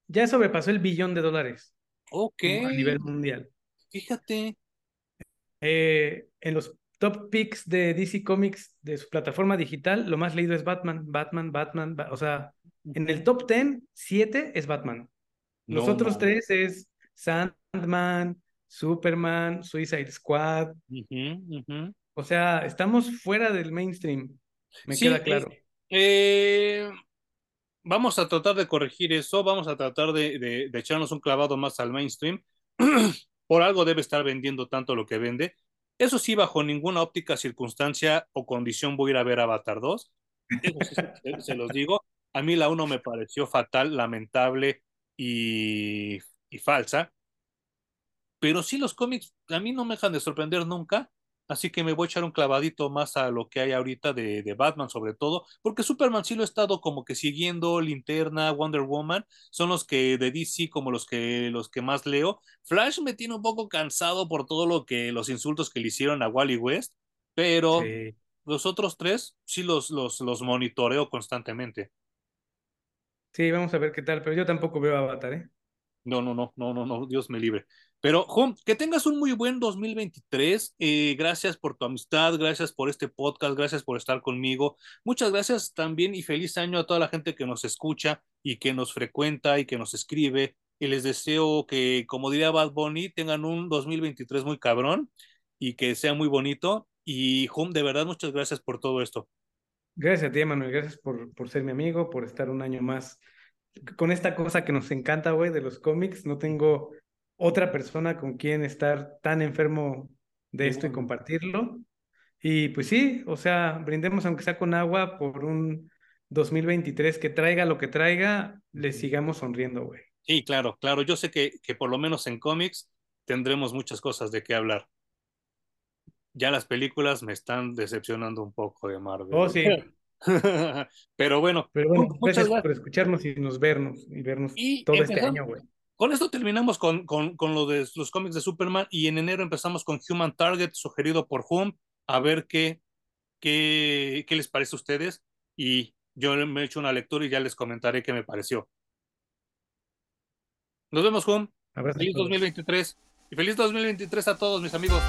ya sobrepasó el billón de dólares. Ok. A nivel mundial. Fíjate. Eh, en los top picks de DC Comics de su plataforma digital, lo más leído es Batman, Batman, Batman. o sea, en el top 10, 7 es Batman. Los no, otros tres es Sandman, Superman, Suicide Squad. Uh -huh, uh -huh. O sea, estamos fuera del mainstream. Me sí, queda claro. Eh, vamos a tratar de corregir eso, vamos a tratar de, de, de, echarnos un clavado más al mainstream. <clears throat> Por algo debe estar vendiendo tanto lo que vende. Eso sí, bajo ninguna óptica, circunstancia o condición voy a ir a ver Avatar 2. Eso sí, se, los digo. A mí la 1 me pareció fatal, lamentable y, y falsa pero sí los cómics a mí no me dejan de sorprender nunca, así que me voy a echar un clavadito más a lo que hay ahorita de, de, Batman sobre todo, porque Superman sí lo he estado como que siguiendo, Linterna, Wonder Woman, son los que de DC como los que, los que más leo. Flash me tiene un poco cansado por todo lo que, los insultos que le hicieron a Wally West, pero sí. los otros tres sí los, los, los monitoreo constantemente. Sí, vamos a ver qué tal, pero yo tampoco veo Avatar, ¿eh? No, no, no, no, no, no, Dios me libre. Pero, Juan, que tengas un muy buen 2023. Eh, gracias por tu amistad, gracias por este podcast, gracias por estar conmigo. Muchas gracias también y feliz año a toda la gente que nos escucha y que nos frecuenta y que nos escribe. Y les deseo que, como diría Bad Bunny, tengan un 2023 muy cabrón y que sea muy bonito. Y, Juan, de verdad, muchas gracias por todo esto. Gracias a ti, Manuel. Gracias por, por ser mi amigo, por estar un año más con esta cosa que nos encanta, güey, de los cómics. No tengo otra persona con quien estar tan enfermo de esto y compartirlo. Y pues sí, o sea, brindemos aunque sea con agua por un 2023 que traiga lo que traiga, le sigamos sonriendo, güey. Sí, claro, claro. Yo sé que, que por lo menos en cómics tendremos muchas cosas de qué hablar. ya las películas me están decepcionando un poco de Marvel. Oh, sí. <laughs> Pero bueno, Pero bueno muchas gracias por escucharnos y nos vernos y vernos todo este año, güey. Con esto terminamos con, con, con, lo de los cómics de Superman y en enero empezamos con Human Target, sugerido por Hum, a ver qué, qué, qué les parece a ustedes. Y yo me he hecho una lectura y ya les comentaré qué me pareció. Nos vemos, Hum. Feliz 2023. Y feliz 2023 a todos mis amigos.